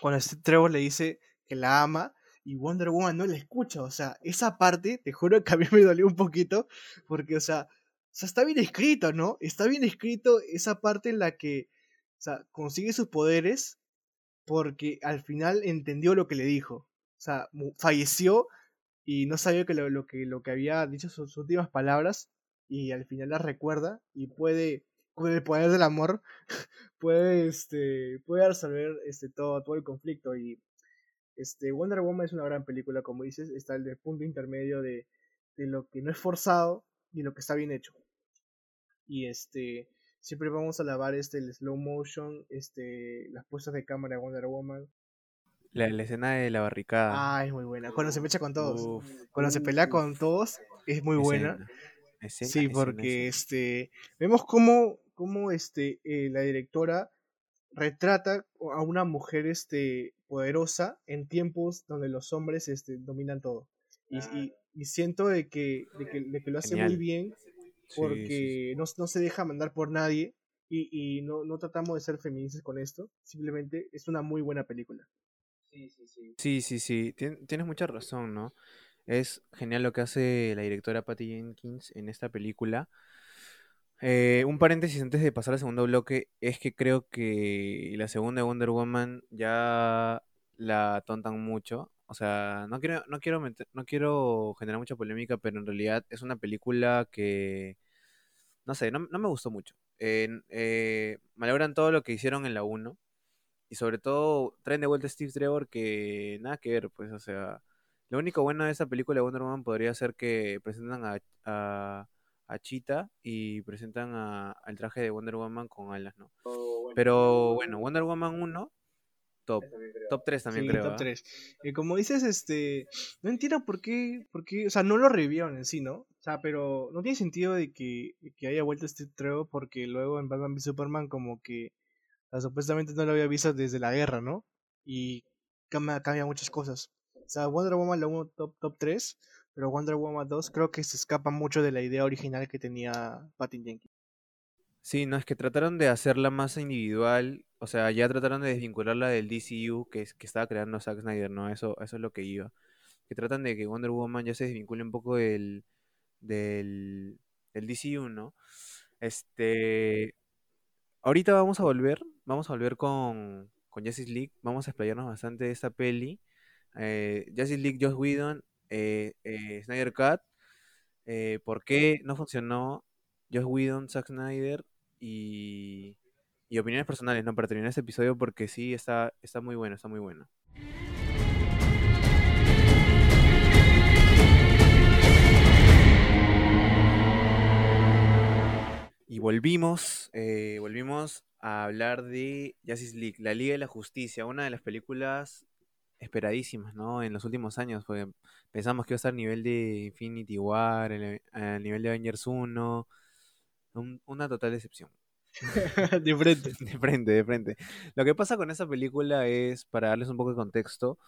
cuando Steve Trevor le dice que la ama y Wonder Woman no la escucha. O sea, esa parte, te juro que a mí me dolió un poquito, porque, o sea, o sea, está bien escrito, ¿no? Está bien escrito esa parte en la que, o sea, consigue sus poderes porque al final entendió lo que le dijo. O sea, falleció y no sabía que lo, que, lo que había dicho sus últimas palabras y al final las recuerda y puede, con el poder del amor, puede, este, puede resolver este, todo, todo el conflicto. Y este, Wonder Woman es una gran película, como dices, está el punto intermedio de, de lo que no es forzado y lo que está bien hecho. Y este, siempre vamos a alabar este, el slow motion, este, las puestas de cámara de Wonder Woman. La, escena de la barricada. Ah, es muy buena. Cuando se mecha con todos. Cuando se pelea con todos, es muy buena sí, porque este vemos cómo, cómo este, eh, la directora retrata a una mujer este, poderosa en tiempos donde los hombres este, dominan todo. Y, y, siento de que, de que, de que lo hace muy bien porque No, no, se deja mandar por nadie y, y no, no, tratamos de ser feministas con esto. Simplemente es una muy buena película. Sí, sí, sí. Tienes mucha razón, ¿no? Es genial lo que hace la directora Patty Jenkins en esta película. Eh, un paréntesis antes de pasar al segundo bloque es que creo que la segunda Wonder Woman ya la tontan mucho. O sea, no quiero, no quiero, no quiero generar mucha polémica, pero en realidad es una película que, no sé, no, me gustó mucho. Eh, malogran todo lo que hicieron en la 1 y sobre todo traen de vuelta a Steve Trevor que nada que ver, pues, o sea lo único bueno de esa película de Wonder Woman podría ser que presentan a, a, a Cheetah y presentan al traje de Wonder Woman con alas, ¿no? Oh, Pero bueno, Wonder Woman 1, top. Top 3 también creo. Top 3. ¿ah? Como dices, este. No entiendo por qué, por qué. O sea, no lo revivieron en sí, ¿no? O sea, pero no tiene sentido de que, que haya vuelto este treo porque luego en Batman v Superman, como que. Supuestamente no lo había visto desde la guerra, ¿no? Y cambia, muchas cosas. O sea, Wonder Woman la 1 top, top 3, pero Wonder Woman 2 creo que se escapa mucho de la idea original que tenía Patty Jenkins. Sí, no, es que trataron de hacerla más individual, o sea, ya trataron de desvincularla del DCU que, que estaba creando Zack Snyder, ¿no? Eso, eso es lo que iba. Que tratan de que Wonder Woman ya se desvincule un poco del, del, del DCU, ¿no? Este, ahorita vamos a volver, vamos a volver con, con Justice League, vamos a explayarnos bastante de esta peli eh, League, Joss Whedon, eh, eh, Snyder Cut, eh, por qué no funcionó Joss Whedon, Zack Snyder y, y opiniones personales, ¿no? Para terminar este episodio porque sí, está, está muy bueno, está muy bueno. Y volvimos, volvimos a hablar de Justice League, la Liga de la Justicia, una de las películas esperadísimas, ¿no? En los últimos años, porque pensamos que iba a estar a nivel de Infinity War, a nivel de Avengers 1, una total decepción. de frente. De frente, de frente. Lo que pasa con esa película es, para darles un poco de contexto,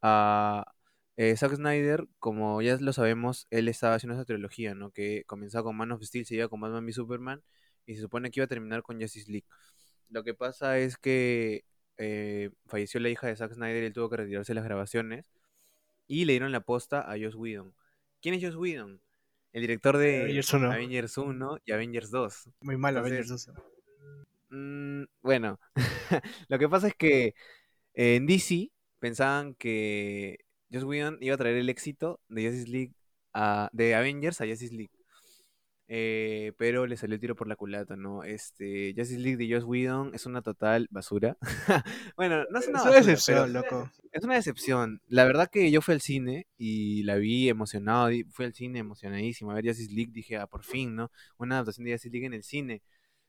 a eh, Zack Snyder, como ya lo sabemos, él estaba haciendo esa trilogía, ¿no? Que comenzaba con Man of Steel, se iba con Batman v Superman, y se supone que iba a terminar con Justice League. Lo que pasa es que eh, falleció la hija de Zack Snyder y él tuvo que retirarse de las grabaciones. Y le dieron la posta a Joss Whedon. ¿Quién es Joss Whedon? El director de Avengers 1, y Avengers 2. Muy mal Avengers 2. Mm, bueno, lo que pasa es que en DC pensaban que Joss Whedon iba a traer el éxito de Justice League a, de Avengers a Justice League. Eh, pero le salió el tiro por la culata, ¿no? Este, Justice League de Joss Whedon es una total basura. bueno, no es una, decepción, loco. Es una decepción. La verdad que yo fui al cine y la vi emocionado, fui al cine emocionadísimo a ver Justice League, dije, ah, por fin, ¿no? Una adaptación de Justice League en el cine.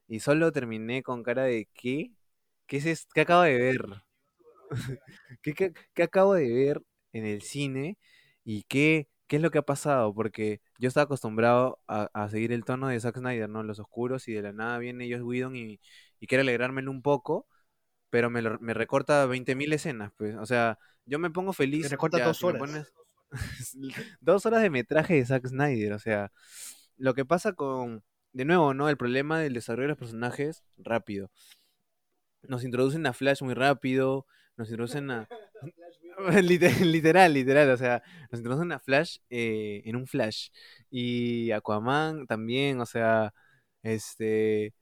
Y solo terminé con cara de, ¿qué? ¿Qué es esto? ¿Qué acabo de ver? ¿Qué, qué acabo de ver en el cine? ¿Y qué ¿qué es lo que ha pasado? Porque yo estaba acostumbrado a, seguir el tono de Zack Snyder, ¿no? Los oscuros y de la nada viene Joss Whedon y, y quiere alegrármelo un poco, pero me, me recorta 20.000 escenas, pues. O sea, yo me pongo feliz. Me recorta dos horas. dos horas de metraje de Zack Snyder, o sea, lo que pasa con, de nuevo, ¿no? El problema del desarrollo de los personajes, rápido. Nos introducen a Flash muy rápido, nos introducen a... literal, literal, o sea, nos introducen a Flash eh, en un Flash. Y Aquaman también, o sea, este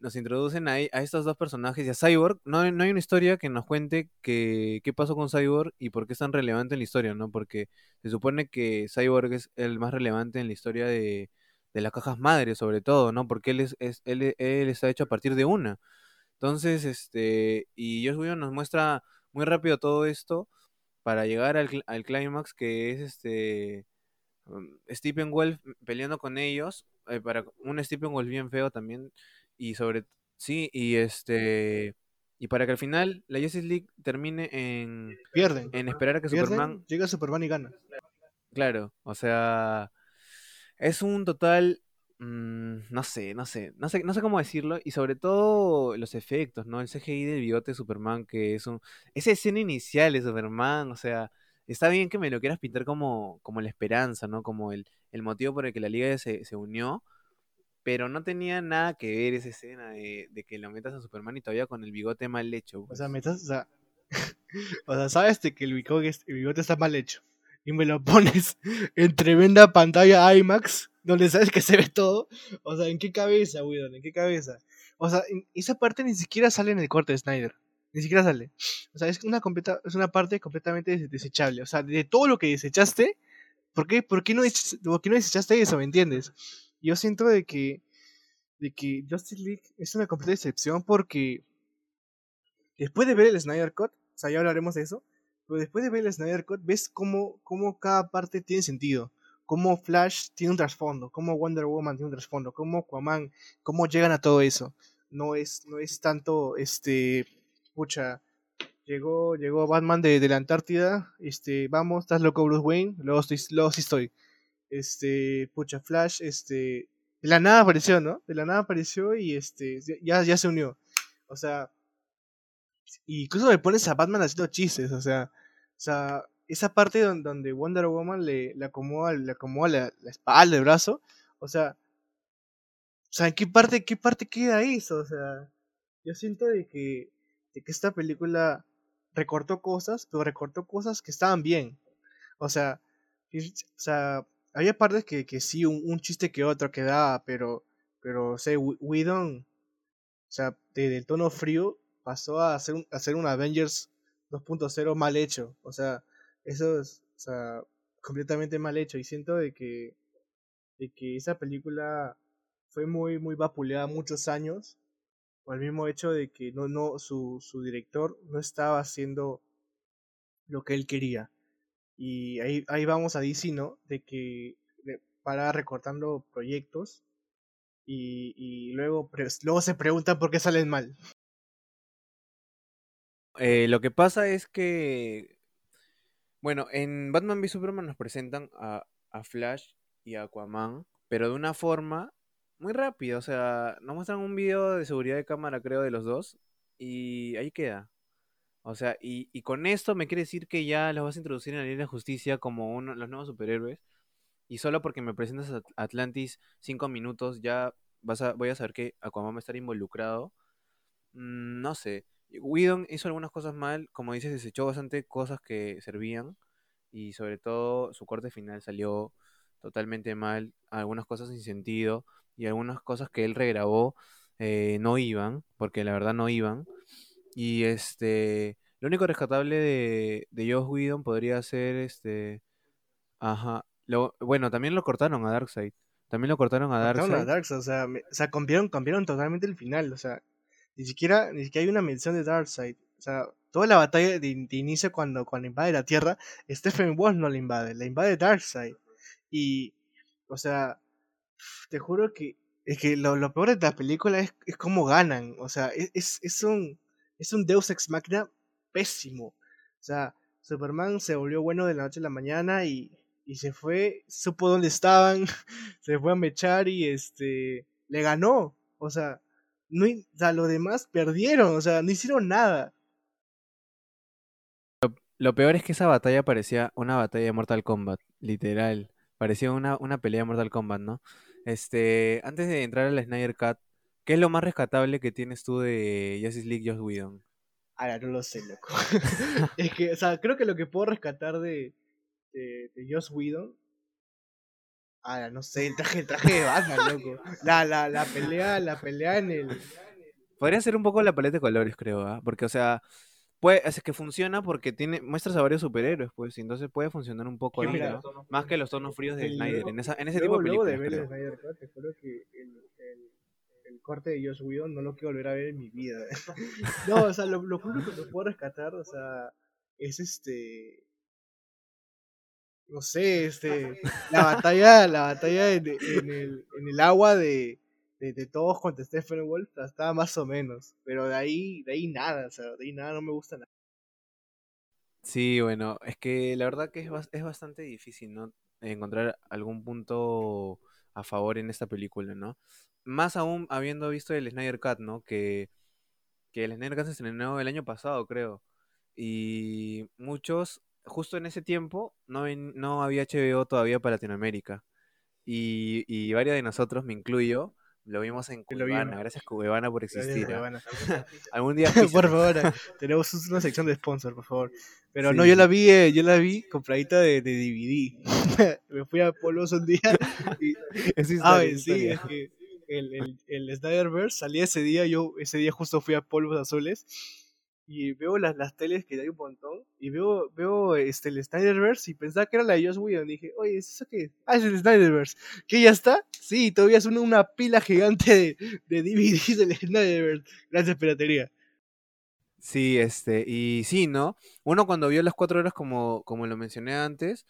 nos introducen a, a, estos dos personajes y a Cyborg. No, no hay una historia que nos cuente que, qué pasó con Cyborg y por qué es tan relevante en la historia, ¿no? Porque se supone que Cyborg es el más relevante en la historia de, de las cajas madres, sobre todo, ¿no? Porque él, es, es él, él, está hecho a partir de una. Entonces, este, y Josh Whedon nos muestra muy rápido todo esto para llegar al, al clímax que es este um, Stephen Wolf peleando con ellos, eh, para un Stephen Wolf bien feo también, y sobre sí, y este y para que al final la Justice League termine en pierden en esperar a que Superman llega Superman y gana. Claro, o sea, es un total mm, no sé, no sé, no sé, no sé cómo decirlo y sobre todo los efectos, ¿no? El CGI del bigote de Superman que es un esa escena inicial de Superman, o sea, está bien que me lo quieras pintar como como la esperanza, ¿no? Como el, el motivo por el que la liga se, se unió, pero no tenía nada que ver esa escena de, de, que lo metas a Superman y todavía con el bigote mal hecho. Pues. O sea, metas, o sea, o sea, sabes que el bigote, el bigote está mal hecho y me lo pones en tremenda pantalla IMAX donde sabes que se ve todo. O sea, ¿en qué cabeza, Widon? ¿En qué cabeza? O sea, esa parte ni siquiera sale en el corte de Snyder. Ni siquiera sale. O sea, es una, completa, es una parte completamente desechable. O sea, de todo lo que desechaste, ¿por qué, por qué, no, no desechaste eso? ¿Me entiendes? yo siento de que, de que Justice League es una completa excepción porque después de ver el Snyder Cut, o sea, ya hablaremos de eso, pero después de ver el Snyder Cut, ves cómo, cómo cada parte tiene sentido. Cómo Flash tiene un trasfondo, cómo Wonder Woman tiene un trasfondo, cómo Aquaman, cómo llegan a todo eso. No es, no es tanto, este, pucha, llegó, llegó Batman de, de la Antártida, este, vamos, estás loco Bruce Wayne, luego, estoy, luego sí estoy este, pucha, Flash, este, de la nada apareció, ¿no? De la nada apareció y este, ya, ya se unió. O sea, incluso me pones a Batman haciendo chistes, o sea, sea, esa parte donde, Wonder Woman le, le acomoda, le acomoda la, la, espalda, el brazo, o sea, o sea, ¿en qué parte, qué parte queda eso? O sea, yo siento de que, de que esta película recortó cosas, pero recortó cosas que estaban bien. O sea, o sea, había partes que, que sí, un, un, chiste que otro quedaba, pero, pero, o sea, Whedon, o sea, de, del tono frío pasó a hacer un, a hacer un Avengers 2.0 mal hecho, o sea, eso es, o sea, completamente mal hecho, y siento de que, de que esa película fue muy, muy vapuleada muchos años, por el mismo hecho de que no, no, su, su director no estaba haciendo lo que él quería. Y ahí, ahí vamos a DC, ¿no? De que para recortando proyectos y, y luego, luego se preguntan por qué salen mal. Eh, lo que pasa es que, bueno, en Batman v Superman nos presentan a, Flash y a Aquaman, pero de una forma muy rápida. O sea, nos muestran un video de seguridad de cámara, creo, de los dos, y ahí queda. O sea, y, y con esto me quiere decir que ya los vas a introducir en la línea de justicia como uno, los nuevos superhéroes. Y solo porque me presentas a Atlantis cinco minutos, ya vas a, voy a saber que Aquaman va a estar involucrado. Mm, no sé. Whedon hizo algunas cosas mal, como dices, desechó bastante cosas que servían. Y sobre todo su corte final salió totalmente mal. Algunas cosas sin sentido. Y algunas cosas que él regrabó eh, no iban, porque la verdad no iban. Y este. Lo único rescatable de, de Josh Whedon podría ser este. Ajá. Lo, bueno, también lo cortaron a Darkseid. También lo cortaron a Darkseid. a Darkseid, o sea, me, o sea cambiaron, cambiaron totalmente el final. O sea, ni siquiera, ni siquiera hay una mención de Darkseid. O sea, toda la batalla de, de inicio cuando, cuando invade la Tierra, Stephen Wolf no la invade, la invade Darkseid. Y, o sea, te juro que es que lo, peor de la película es, es cómo ganan. O sea, es, es, es un es un Deus Ex Machina pésimo. O sea, Superman se volvió bueno de la noche a la mañana y, y se fue, supo dónde estaban, se fue a mechar y este le ganó. O sea, no, o sea, los demás perdieron, o sea, no hicieron nada. lo peor es que esa batalla parecía una batalla de Mortal Kombat, literal. Parecía una, una pelea de Mortal Kombat, ¿no? Este, antes de entrar al Snyder Cut, ¿qué es lo más rescatable que tienes tú de Justice League Joss Whedon? Ahora, no lo sé, loco. es que, o sea, creo que lo que puedo rescatar de, de, de Joss Whedon. Ahora, no sé, el traje, el traje de Batman, loco. La, la, la pelea, la pelea en el. Podría ser un poco la paleta de colores, creo, ¿ah? Porque, o sea, puede, es que funciona porque tiene, muestras a varios superhéroes, pues, y entonces puede funcionar un poco ahí, mira, ¿no? Más que los tonos fríos de el- Snyder, en, esa, en ese luego, tipo de luego de películas, ver el creo. Snyder Cut, te juro que el, el, el corte de Joss Whedon no lo quiero volver a ver en mi vida. no, o sea, lo, lo único que puedo rescatar, o sea, es este. No sé, este. La batalla, la batalla en, en el, en el agua de, de, de todos contra Stephen Wolf estaba más o menos. Pero de ahí, de ahí nada, o sea, de ahí nada no me gusta nada. Sí, bueno, es que la verdad que es, es bastante difícil, ¿no? Encontrar algún punto a favor en esta película, ¿no? Más aún habiendo visto el Snyder Cut, ¿no? Que, que el Snyder Cut se estrenó el año pasado, creo. Y muchos, justo en ese tiempo, no, no había HBO todavía para Latinoamérica. Y, y varios de nosotros, me incluyo, lo vimos en vimos. Gracias Cuevana por existir. ¿ah? Algún día por favor, eh, tenemos una sección de sponsor, por favor. Pero no, Sí, yo sí. la vi, eh, yo la vi compradita de, de DVD. me fui a Polos un día y Es Ah, historia, es sí, es que el, el, el Snyderverse salía ese día, yo ese día justo fui a Polvos Azules y veo las, las teles que hay un montón y veo, veo este, el Snyderverse y pensaba que era la de Joss Whedon. Dije, oye, ¿es eso qué? Ah, es el Snyderverse. ¿Qué ya está? Sí, todavía es una, una pila gigante de, de DVDs del Snyderverse. Gracias, piratería. Sí, este, y sí, ¿no? Uno cuando vio las cuatro horas, como, como lo mencioné antes,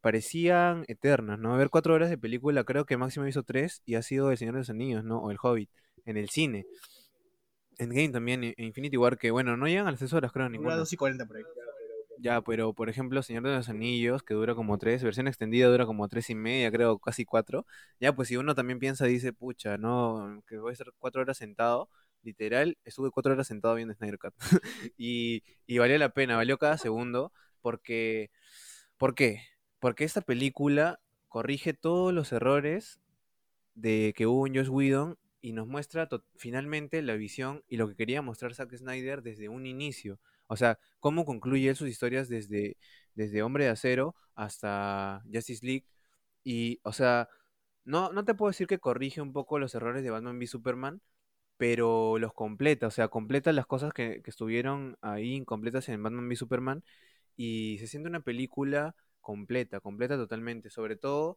parecían eternas, ¿no? Ver cuatro horas de película, creo que máximo hizo tres, y ha sido El Señor de los Anillos, ¿no? O El Hobbit, en el cine. Endgame también, e Infinity War, que bueno, no llegan a las tres horas, creo, Una ninguna. 2 y 40 por ahí. Ya, pero por ejemplo, Señor de los Anillos, que dura como tres, versión extendida dura como tres y media, creo, casi cuatro. Ya, pues si uno también piensa, dice, pucha, no, que voy a estar cuatro horas sentado. Literal, estuve cuatro horas sentado viendo Snyder Cut. y, y valió la pena, valió cada segundo, porque, ¿por qué? Porque esta película corrige todos los errores de que hubo en Joss Whedon y nos muestra finalmente la visión y lo que quería mostrar Zack Snyder desde un inicio. O sea, cómo concluye él sus historias desde, desde Hombre de Acero hasta Justice League. Y, o sea, no, no te puedo decir que corrige un poco los errores de Batman v Superman, pero los completa. O sea, completa las cosas que, que estuvieron ahí incompletas en Batman v Superman. Y se siente una película completa, completa totalmente. Sobre todo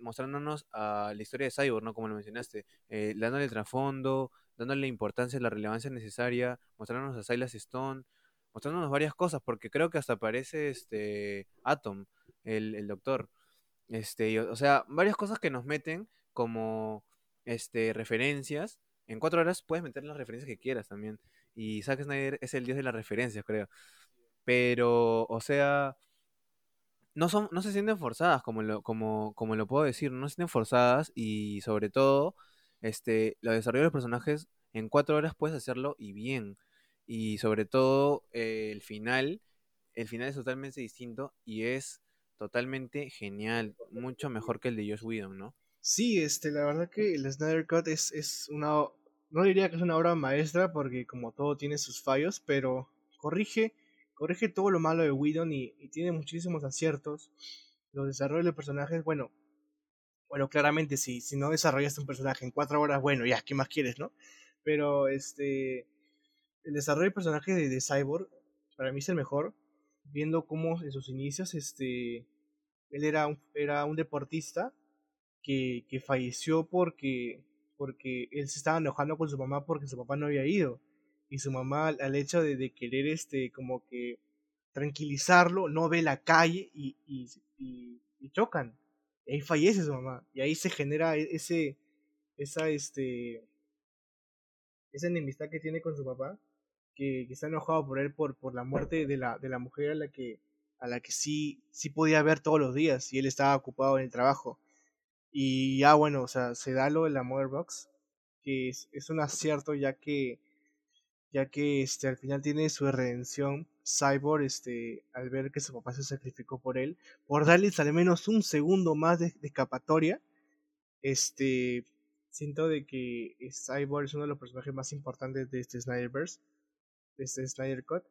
mostrándonos a la historia de Cyborg, ¿no? Como lo mencionaste, eh, dándole el trasfondo, dándole la importancia, la relevancia necesaria, mostrándonos a Silas Stone, mostrándonos varias cosas, porque creo que hasta aparece este Atom, el, el doctor. Este, o sea, varias cosas que nos meten como este, referencias. En cuatro horas puedes meter las referencias que quieras también. Y Zack Snyder es el dios de las referencias, creo. Pero, o sea, no son, no se sienten forzadas, como lo, como, como lo puedo decir, no se sienten forzadas y sobre todo, este, los desarrollos de los personajes en cuatro horas puedes hacerlo y bien. Y sobre todo, eh, el final, el final es totalmente distinto y es totalmente genial, mucho mejor que el de Joss Whedon, ¿no? Sí, este, la verdad que el Snyder Cut es, es una, no diría que es una obra maestra porque como todo tiene sus fallos, pero corrige, corrige todo lo malo de Whedon y, tiene muchísimos aciertos. Los desarrollos de personajes, bueno, bueno, claramente si, si no desarrollaste un personaje en cuatro horas, bueno, ya, ¿qué más quieres, no? Pero este, el desarrollo de personaje de, de Cyborg, para mí es el mejor, viendo cómo en sus inicios, este, él era un, era un deportista que, que falleció porque, porque él se estaba enojando con su mamá porque su papá no había ido. Y su mamá, al hecho de, querer este, como que tranquilizarlo, no ve la calle y, y, chocan. Y ahí fallece su mamá. Y ahí se genera e- ese, esa, este, esa enemistad que tiene con su papá, que, está enojado por él por, por la muerte de la, de la mujer a la que, a la que sí, sí podía ver todos los días y él estaba ocupado en el trabajo. Y ya bueno, o sea, se da lo de la Mother Box, que es un acierto ya que ya que este al final tiene su redención Cyborg, este, al ver que su papá se sacrificó por él, por darles al menos un segundo más de, escapatoria, este, siento de que Cyborg es uno de los personajes más importantes de este Snyderverse, de este Snyder Cut.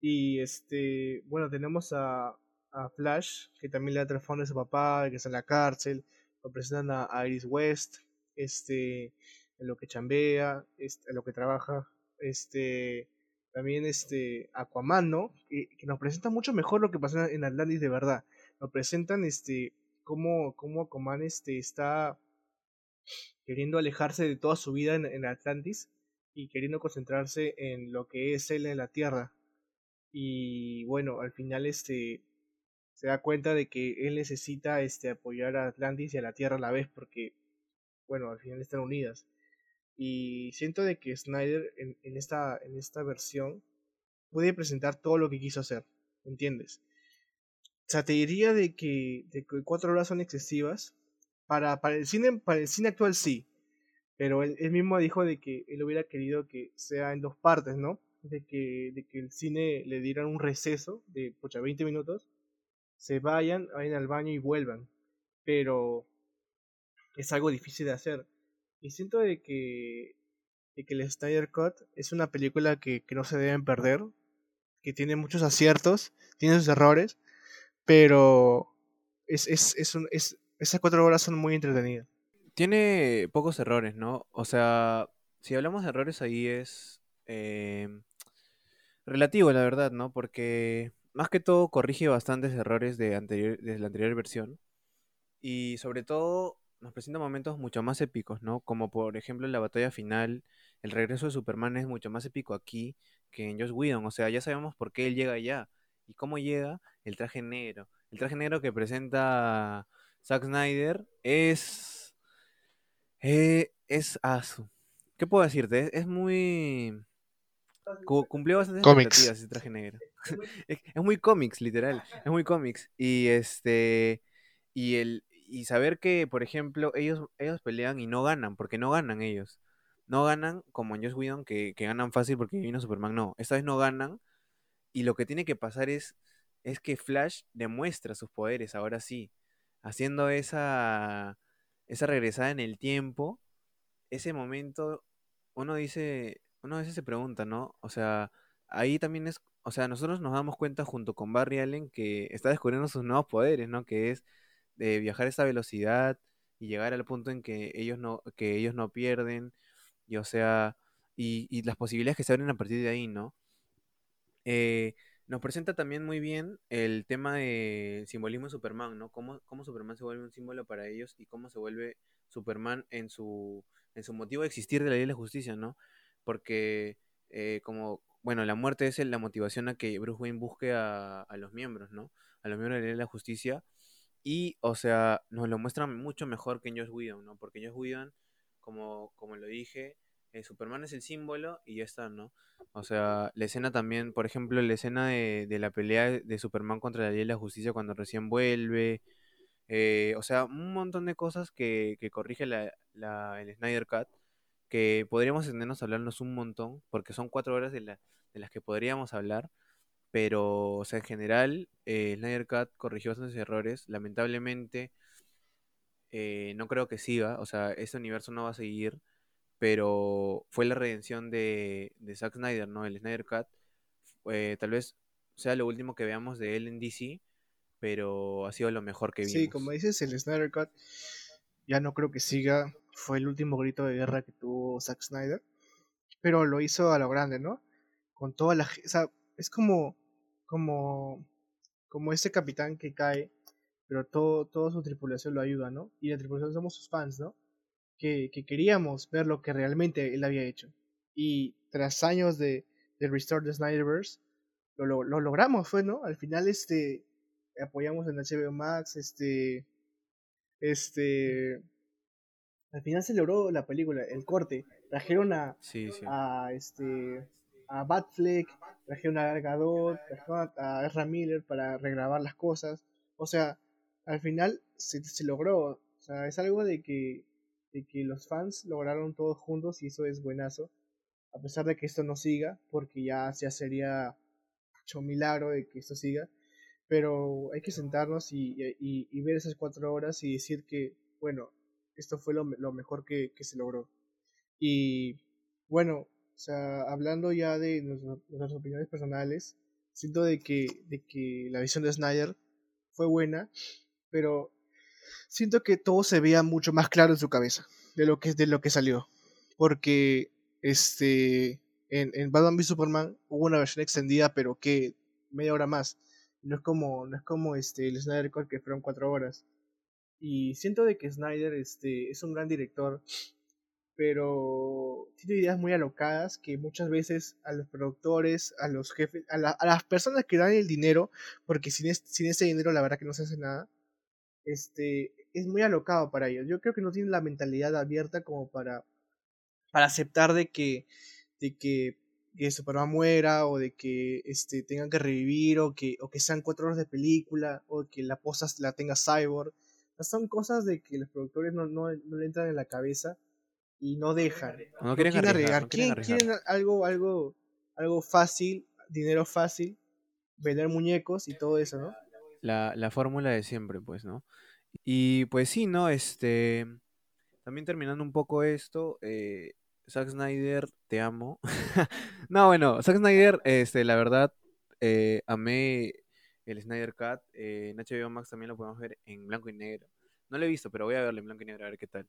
Y este, bueno, tenemos a, a Flash, que también le da teléfono a su papá, que está en la cárcel, lo presentan a, Iris West, este, en lo que chambea, este, en lo que trabaja, este, también este Aquaman, ¿no? Que, nos presenta mucho mejor lo que pasó en Atlantis de verdad. Nos presentan este cómo, cómo Aquaman este, está queriendo alejarse de toda su vida en, en, Atlantis y queriendo concentrarse en lo que es él en la Tierra. Y bueno, al final este se da cuenta de que él necesita este apoyar a Atlantis y a la Tierra a la vez porque bueno, al final están unidas. Y siento de que Snyder en, esta, en esta versión puede presentar todo lo que quiso hacer, ¿entiendes? O sea, te diría de que, de cuatro horas son excesivas. Para, para, el cine, para el cine actual sí, pero él, mismo dijo de que él hubiera querido que sea en dos partes, ¿no? De que, de que el cine le diera un receso de, pucha, 20 minutos, se vayan, vayan al baño y vuelvan. Pero es algo difícil de hacer. Y siento de que, de que el Snyder Cut es una película que, que no se deben perder, que tiene muchos aciertos, tiene sus errores, pero es, es, es, un, es esas cuatro horas son muy entretenidas. Tiene pocos errores, ¿no? O sea, si hablamos de errores ahí es eh, relativo, la verdad, ¿no? Porque más que todo corrige bastantes errores de, anterior, de la anterior versión. Y sobre todo nos presenta momentos mucho más épicos, ¿no? Como por ejemplo la batalla final, el regreso de Superman es mucho más épico aquí que en Joss Whedon, o sea, ya sabemos por qué él llega allá y cómo llega el traje negro. El traje negro que presenta Zack Snyder es eh, es asu. ¿Qué puedo decirte? Es, muy cumplió bastante expectativas ese traje negro. es, es muy cómics, literal. Es muy cómics. Y este. Y el, y saber que, por ejemplo, ellos, ellos pelean y no ganan, porque no ganan ellos. No ganan como en Joss Whedon, que, que ganan fácil porque vino Superman. No, esta vez no ganan. Y lo que tiene que pasar es, es que Flash demuestra sus poderes, ahora sí. Haciendo esa, esa regresada en el tiempo, ese momento, uno dice, uno a veces se pregunta, ¿no? O sea, ahí también es, o sea, nosotros nos damos cuenta junto con Barry Allen que está descubriendo sus nuevos poderes, ¿no? Que es de viajar a esa velocidad y llegar al punto en que ellos no, que ellos no pierden, y o sea, y, las posibilidades que se abren a partir de ahí, ¿no? Eh, nos presenta también muy bien el tema de simbolismo de Superman, ¿no? Cómo, cómo, Superman se vuelve un símbolo para ellos y cómo se vuelve Superman en su, en su motivo de existir de la ley de la justicia, ¿no? Porque eh, como, bueno, la muerte es la motivación a que Bruce Wayne busque a, a los miembros, ¿no? A los miembros de la ley de la justicia y, o sea, nos lo muestran mucho mejor que en Josh Whedon, ¿no? Porque Josh Whedon, como, como lo dije, eh, Superman es el símbolo y ya está, ¿no? O sea, la escena también, por ejemplo, la escena de, la pelea de Superman contra la ley de la justicia cuando recién vuelve. Eh, o sea, un montón de cosas que, que corrige la, la, el Snyder Cut que podríamos entendernos a hablarnos un montón, porque son cuatro horas de, la, de las que podríamos hablar pero, o sea, en general, eh, Snyder Cut corrigió esos errores. Lamentablemente, eh, no creo que siga. O sea, este universo no va a seguir. Pero fue la redención de, de Zack Snyder, ¿no? El Snyder Cut. Eh, tal vez sea lo último que veamos de él en DC. Pero ha sido lo mejor que vimos. Sí, como dices, el Snyder Cut ya no creo que siga. Fue el último grito de guerra que tuvo Zack Snyder. Pero lo hizo a lo grande, ¿no? Con toda la... O sea, es como como, como ese capitán que cae, pero todo, toda su tripulación lo ayuda, ¿no? Y la tripulación somos sus fans, ¿no? Que, que queríamos ver lo que realmente él había hecho. Y tras años de, de Restore the Snyderverse, lo, lo, logramos, fue, ¿no? Al final, este, apoyamos en HBO Max, este, este, al final se logró la película, el corte, trajeron a, a este, a Batfleck, trajeron a Gargadot, trajeron a Ezra Miller para regrabar las cosas. O sea, al final se, se logró. O sea, es algo de que, de que los fans lograron todos juntos y eso es buenazo. A pesar de que esto no siga, porque ya, sería hecho milagro de que esto siga, pero hay que sentarnos y, y, ver esas cuatro horas y decir que, bueno, esto fue lo, lo mejor que, que, se logró. Y bueno, o sea, hablando ya de nuestras opiniones personales, siento de que, de que la visión de Snyder fue buena, pero siento que todo se veía mucho más claro en su cabeza de lo que, de lo que salió. Porque este, en, en Batman v Superman hubo una versión extendida, pero que media hora más. No es como, no es como este, el Snyder Cut que fueron cuatro horas. Y siento de que Snyder este, es un gran director, pero tiene ideas muy alocadas que muchas veces a los productores, a los jefes, a, a las personas que dan el dinero, porque sin, sin ese dinero la verdad que no se hace nada, este, es muy alocado para ellos. Yo creo que no tienen la mentalidad abierta como para, para aceptar de que, de que, que Superman muera o de que este, tengan que revivir o que, o que sean cuatro horas de película o que la posa la tenga Cyborg. son cosas de que los productores no, no, no le entran en la cabeza y no dejan. No quieren, arriesgar, quieren, algo, algo, algo fácil, dinero fácil, vender muñecos y todo eso, ¿no? La, la fórmula de siempre, pues, ¿no? Y pues sí, ¿no? Este, también terminando un poco esto, eh, Zack Snyder, te amo. no, bueno, Zack Snyder, este, la verdad, eh, amé el Snyder Cut. Eh, en HBO Max también lo podemos ver en blanco y negro. No lo he visto, pero voy a verlo en blanco y negro a ver qué tal.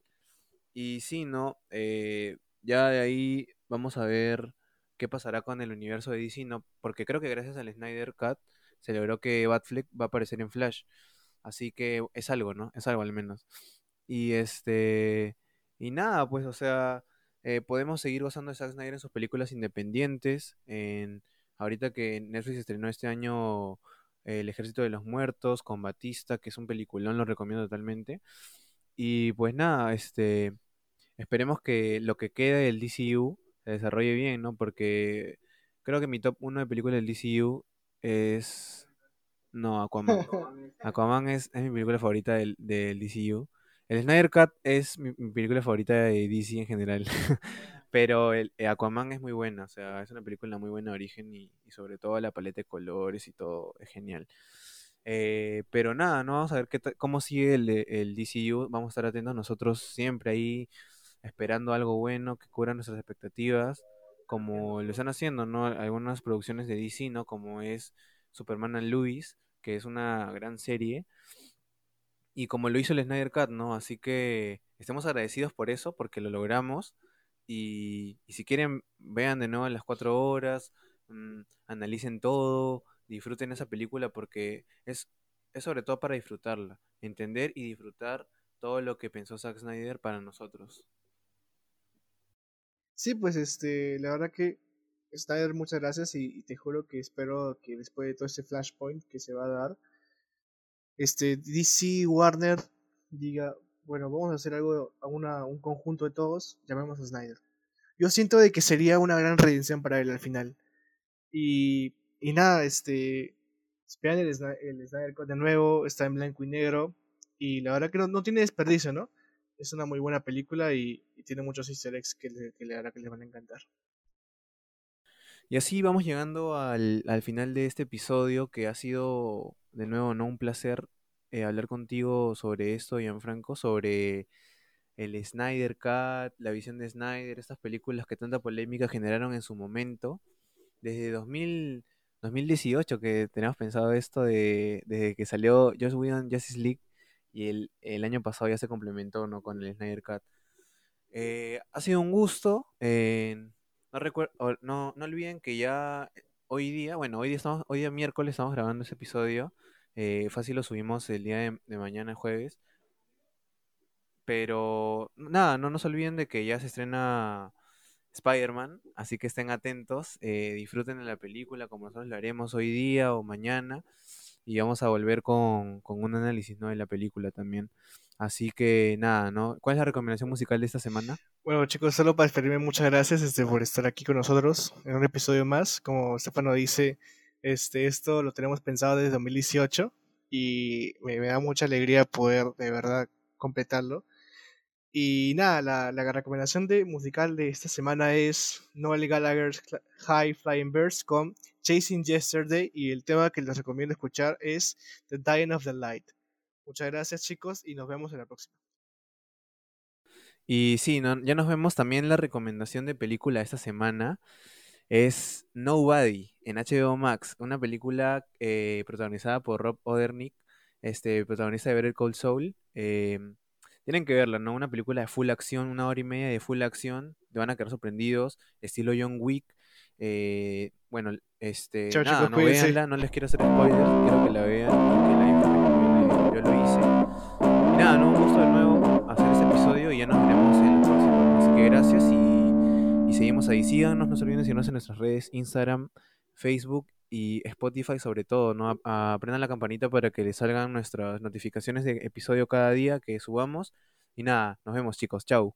Y sí, ¿no? Eh, ya de ahí vamos a ver qué pasará con el universo de DC, ¿no? Porque creo que gracias al Snyder Cut se logró que Batfleck va a aparecer en Flash. Así que es algo, ¿no? Es algo al menos. Y este. Y nada, pues, o sea, eh, podemos seguir gozando de Zack Snyder en sus películas independientes. En, ahorita que Netflix estrenó este año El Ejército de los Muertos con Batista, que es un peliculón, lo recomiendo totalmente. Y pues nada, este. Esperemos que lo que quede del DCU se desarrolle bien, ¿no? Porque creo que mi top 1 de películas del DCU es. No, Aquaman. Aquaman es, es mi película favorita del, del, DCU. El Snyder Cut es mi, película favorita de DC en general. Pero el, eh, Aquaman es muy buena, o sea, es una película muy buena de origen y, sobre todo la paleta de colores y todo es genial. Eh, pero nada, no vamos a ver qué cómo sigue el, el DCU. Vamos a estar atentos nosotros siempre ahí esperando algo bueno que cubra nuestras expectativas, como lo están haciendo, ¿no? Algunas producciones de DC, ¿no? Como es Superman and Lois, que es una gran serie, y como lo hizo el Snyder Cut, ¿no? Así que estamos agradecidos por eso, porque lo logramos. Y, si quieren, vean de nuevo las cuatro horas, mm, analicen todo, disfruten esa película porque es, es sobre todo para disfrutarla, entender y disfrutar todo lo que pensó Zack Snyder para nosotros. Sí, pues este, la verdad que Snyder, muchas gracias y, te juro que espero que después de todo este flashpoint que se va a dar, este DC Warner diga, bueno, vamos a hacer algo, a una, un conjunto de todos, llamemos a Snyder. Yo siento de que sería una gran redención para él al final. Y, y nada, este, esperan el, Snyder de nuevo, está en blanco y negro, y la verdad que no, no tiene desperdicio, ¿no? Es una muy buena película y, tiene muchos easter eggs que le, que le hará que le van a encantar. Y así vamos llegando al, al, final de este episodio que ha sido de nuevo no un placer eh, hablar contigo sobre esto, Gianfranco, sobre el Snyder Cut, la visión de Snyder, estas películas que tanta polémica generaron en su momento. Desde 2000, 2018 que tenemos pensado esto de, desde que salió Joss Whedon Justice League y el, el, año pasado ya se complementó ¿no? con el Snyder Cut. Eh, ha sido un gusto. Eh, no, no, no olviden que ya hoy día, bueno, hoy día, estamos, hoy día miércoles estamos grabando ese episodio. Eh, fácil lo subimos el día de, mañana, jueves. Pero nada, no nos olviden de que ya se estrena Spider-Man, así que estén atentos, disfruten de la película como nosotros lo haremos hoy día o mañana y vamos a volver con, un análisis ¿no? de la película también. Así que nada, ¿no? ¿Cuál es la recomendación musical de esta semana? Bueno, chicos, solo para despedirme, muchas gracias este, por estar aquí con nosotros en un episodio más. Como Stefano dice, este, esto lo tenemos pensado desde 2018 y me da mucha alegría poder de verdad completarlo. Y nada, la, la recomendación de musical de esta semana es Noel Gallagher's High Flying Birds con Chasing Yesterday y el tema que les recomiendo escuchar es The Dying of the Light. Muchas gracias chicos y nos vemos en la próxima. Y sí, ya nos vemos también la recomendación de película esta semana. Es Nobody en HBO Max, una película eh, protagonizada por Rob Odernick, este, protagonista de Better Call Soul. Em, tienen que verla, ¿no? Una película de full acción, una hora y media de full acción. Te van a quedar sorprendidos, estilo John Wick. Eh, bueno, este, nada, no veanla, no les quiero hacer spoilers, quiero que la vean porque la yo lo hice. Y nada, no, un gusto de nuevo hacer este episodio y ya nos veremos en el próximo. Así que gracias y, y seguimos ahí. Síganos, no se olviden de seguirnos en nuestras redes Instagram, Facebook y Spotify sobre todo, ¿no? Aprendan la campanita para que les salgan nuestras notificaciones de episodio cada día que subamos. Y nada, nos vemos chicos, chau.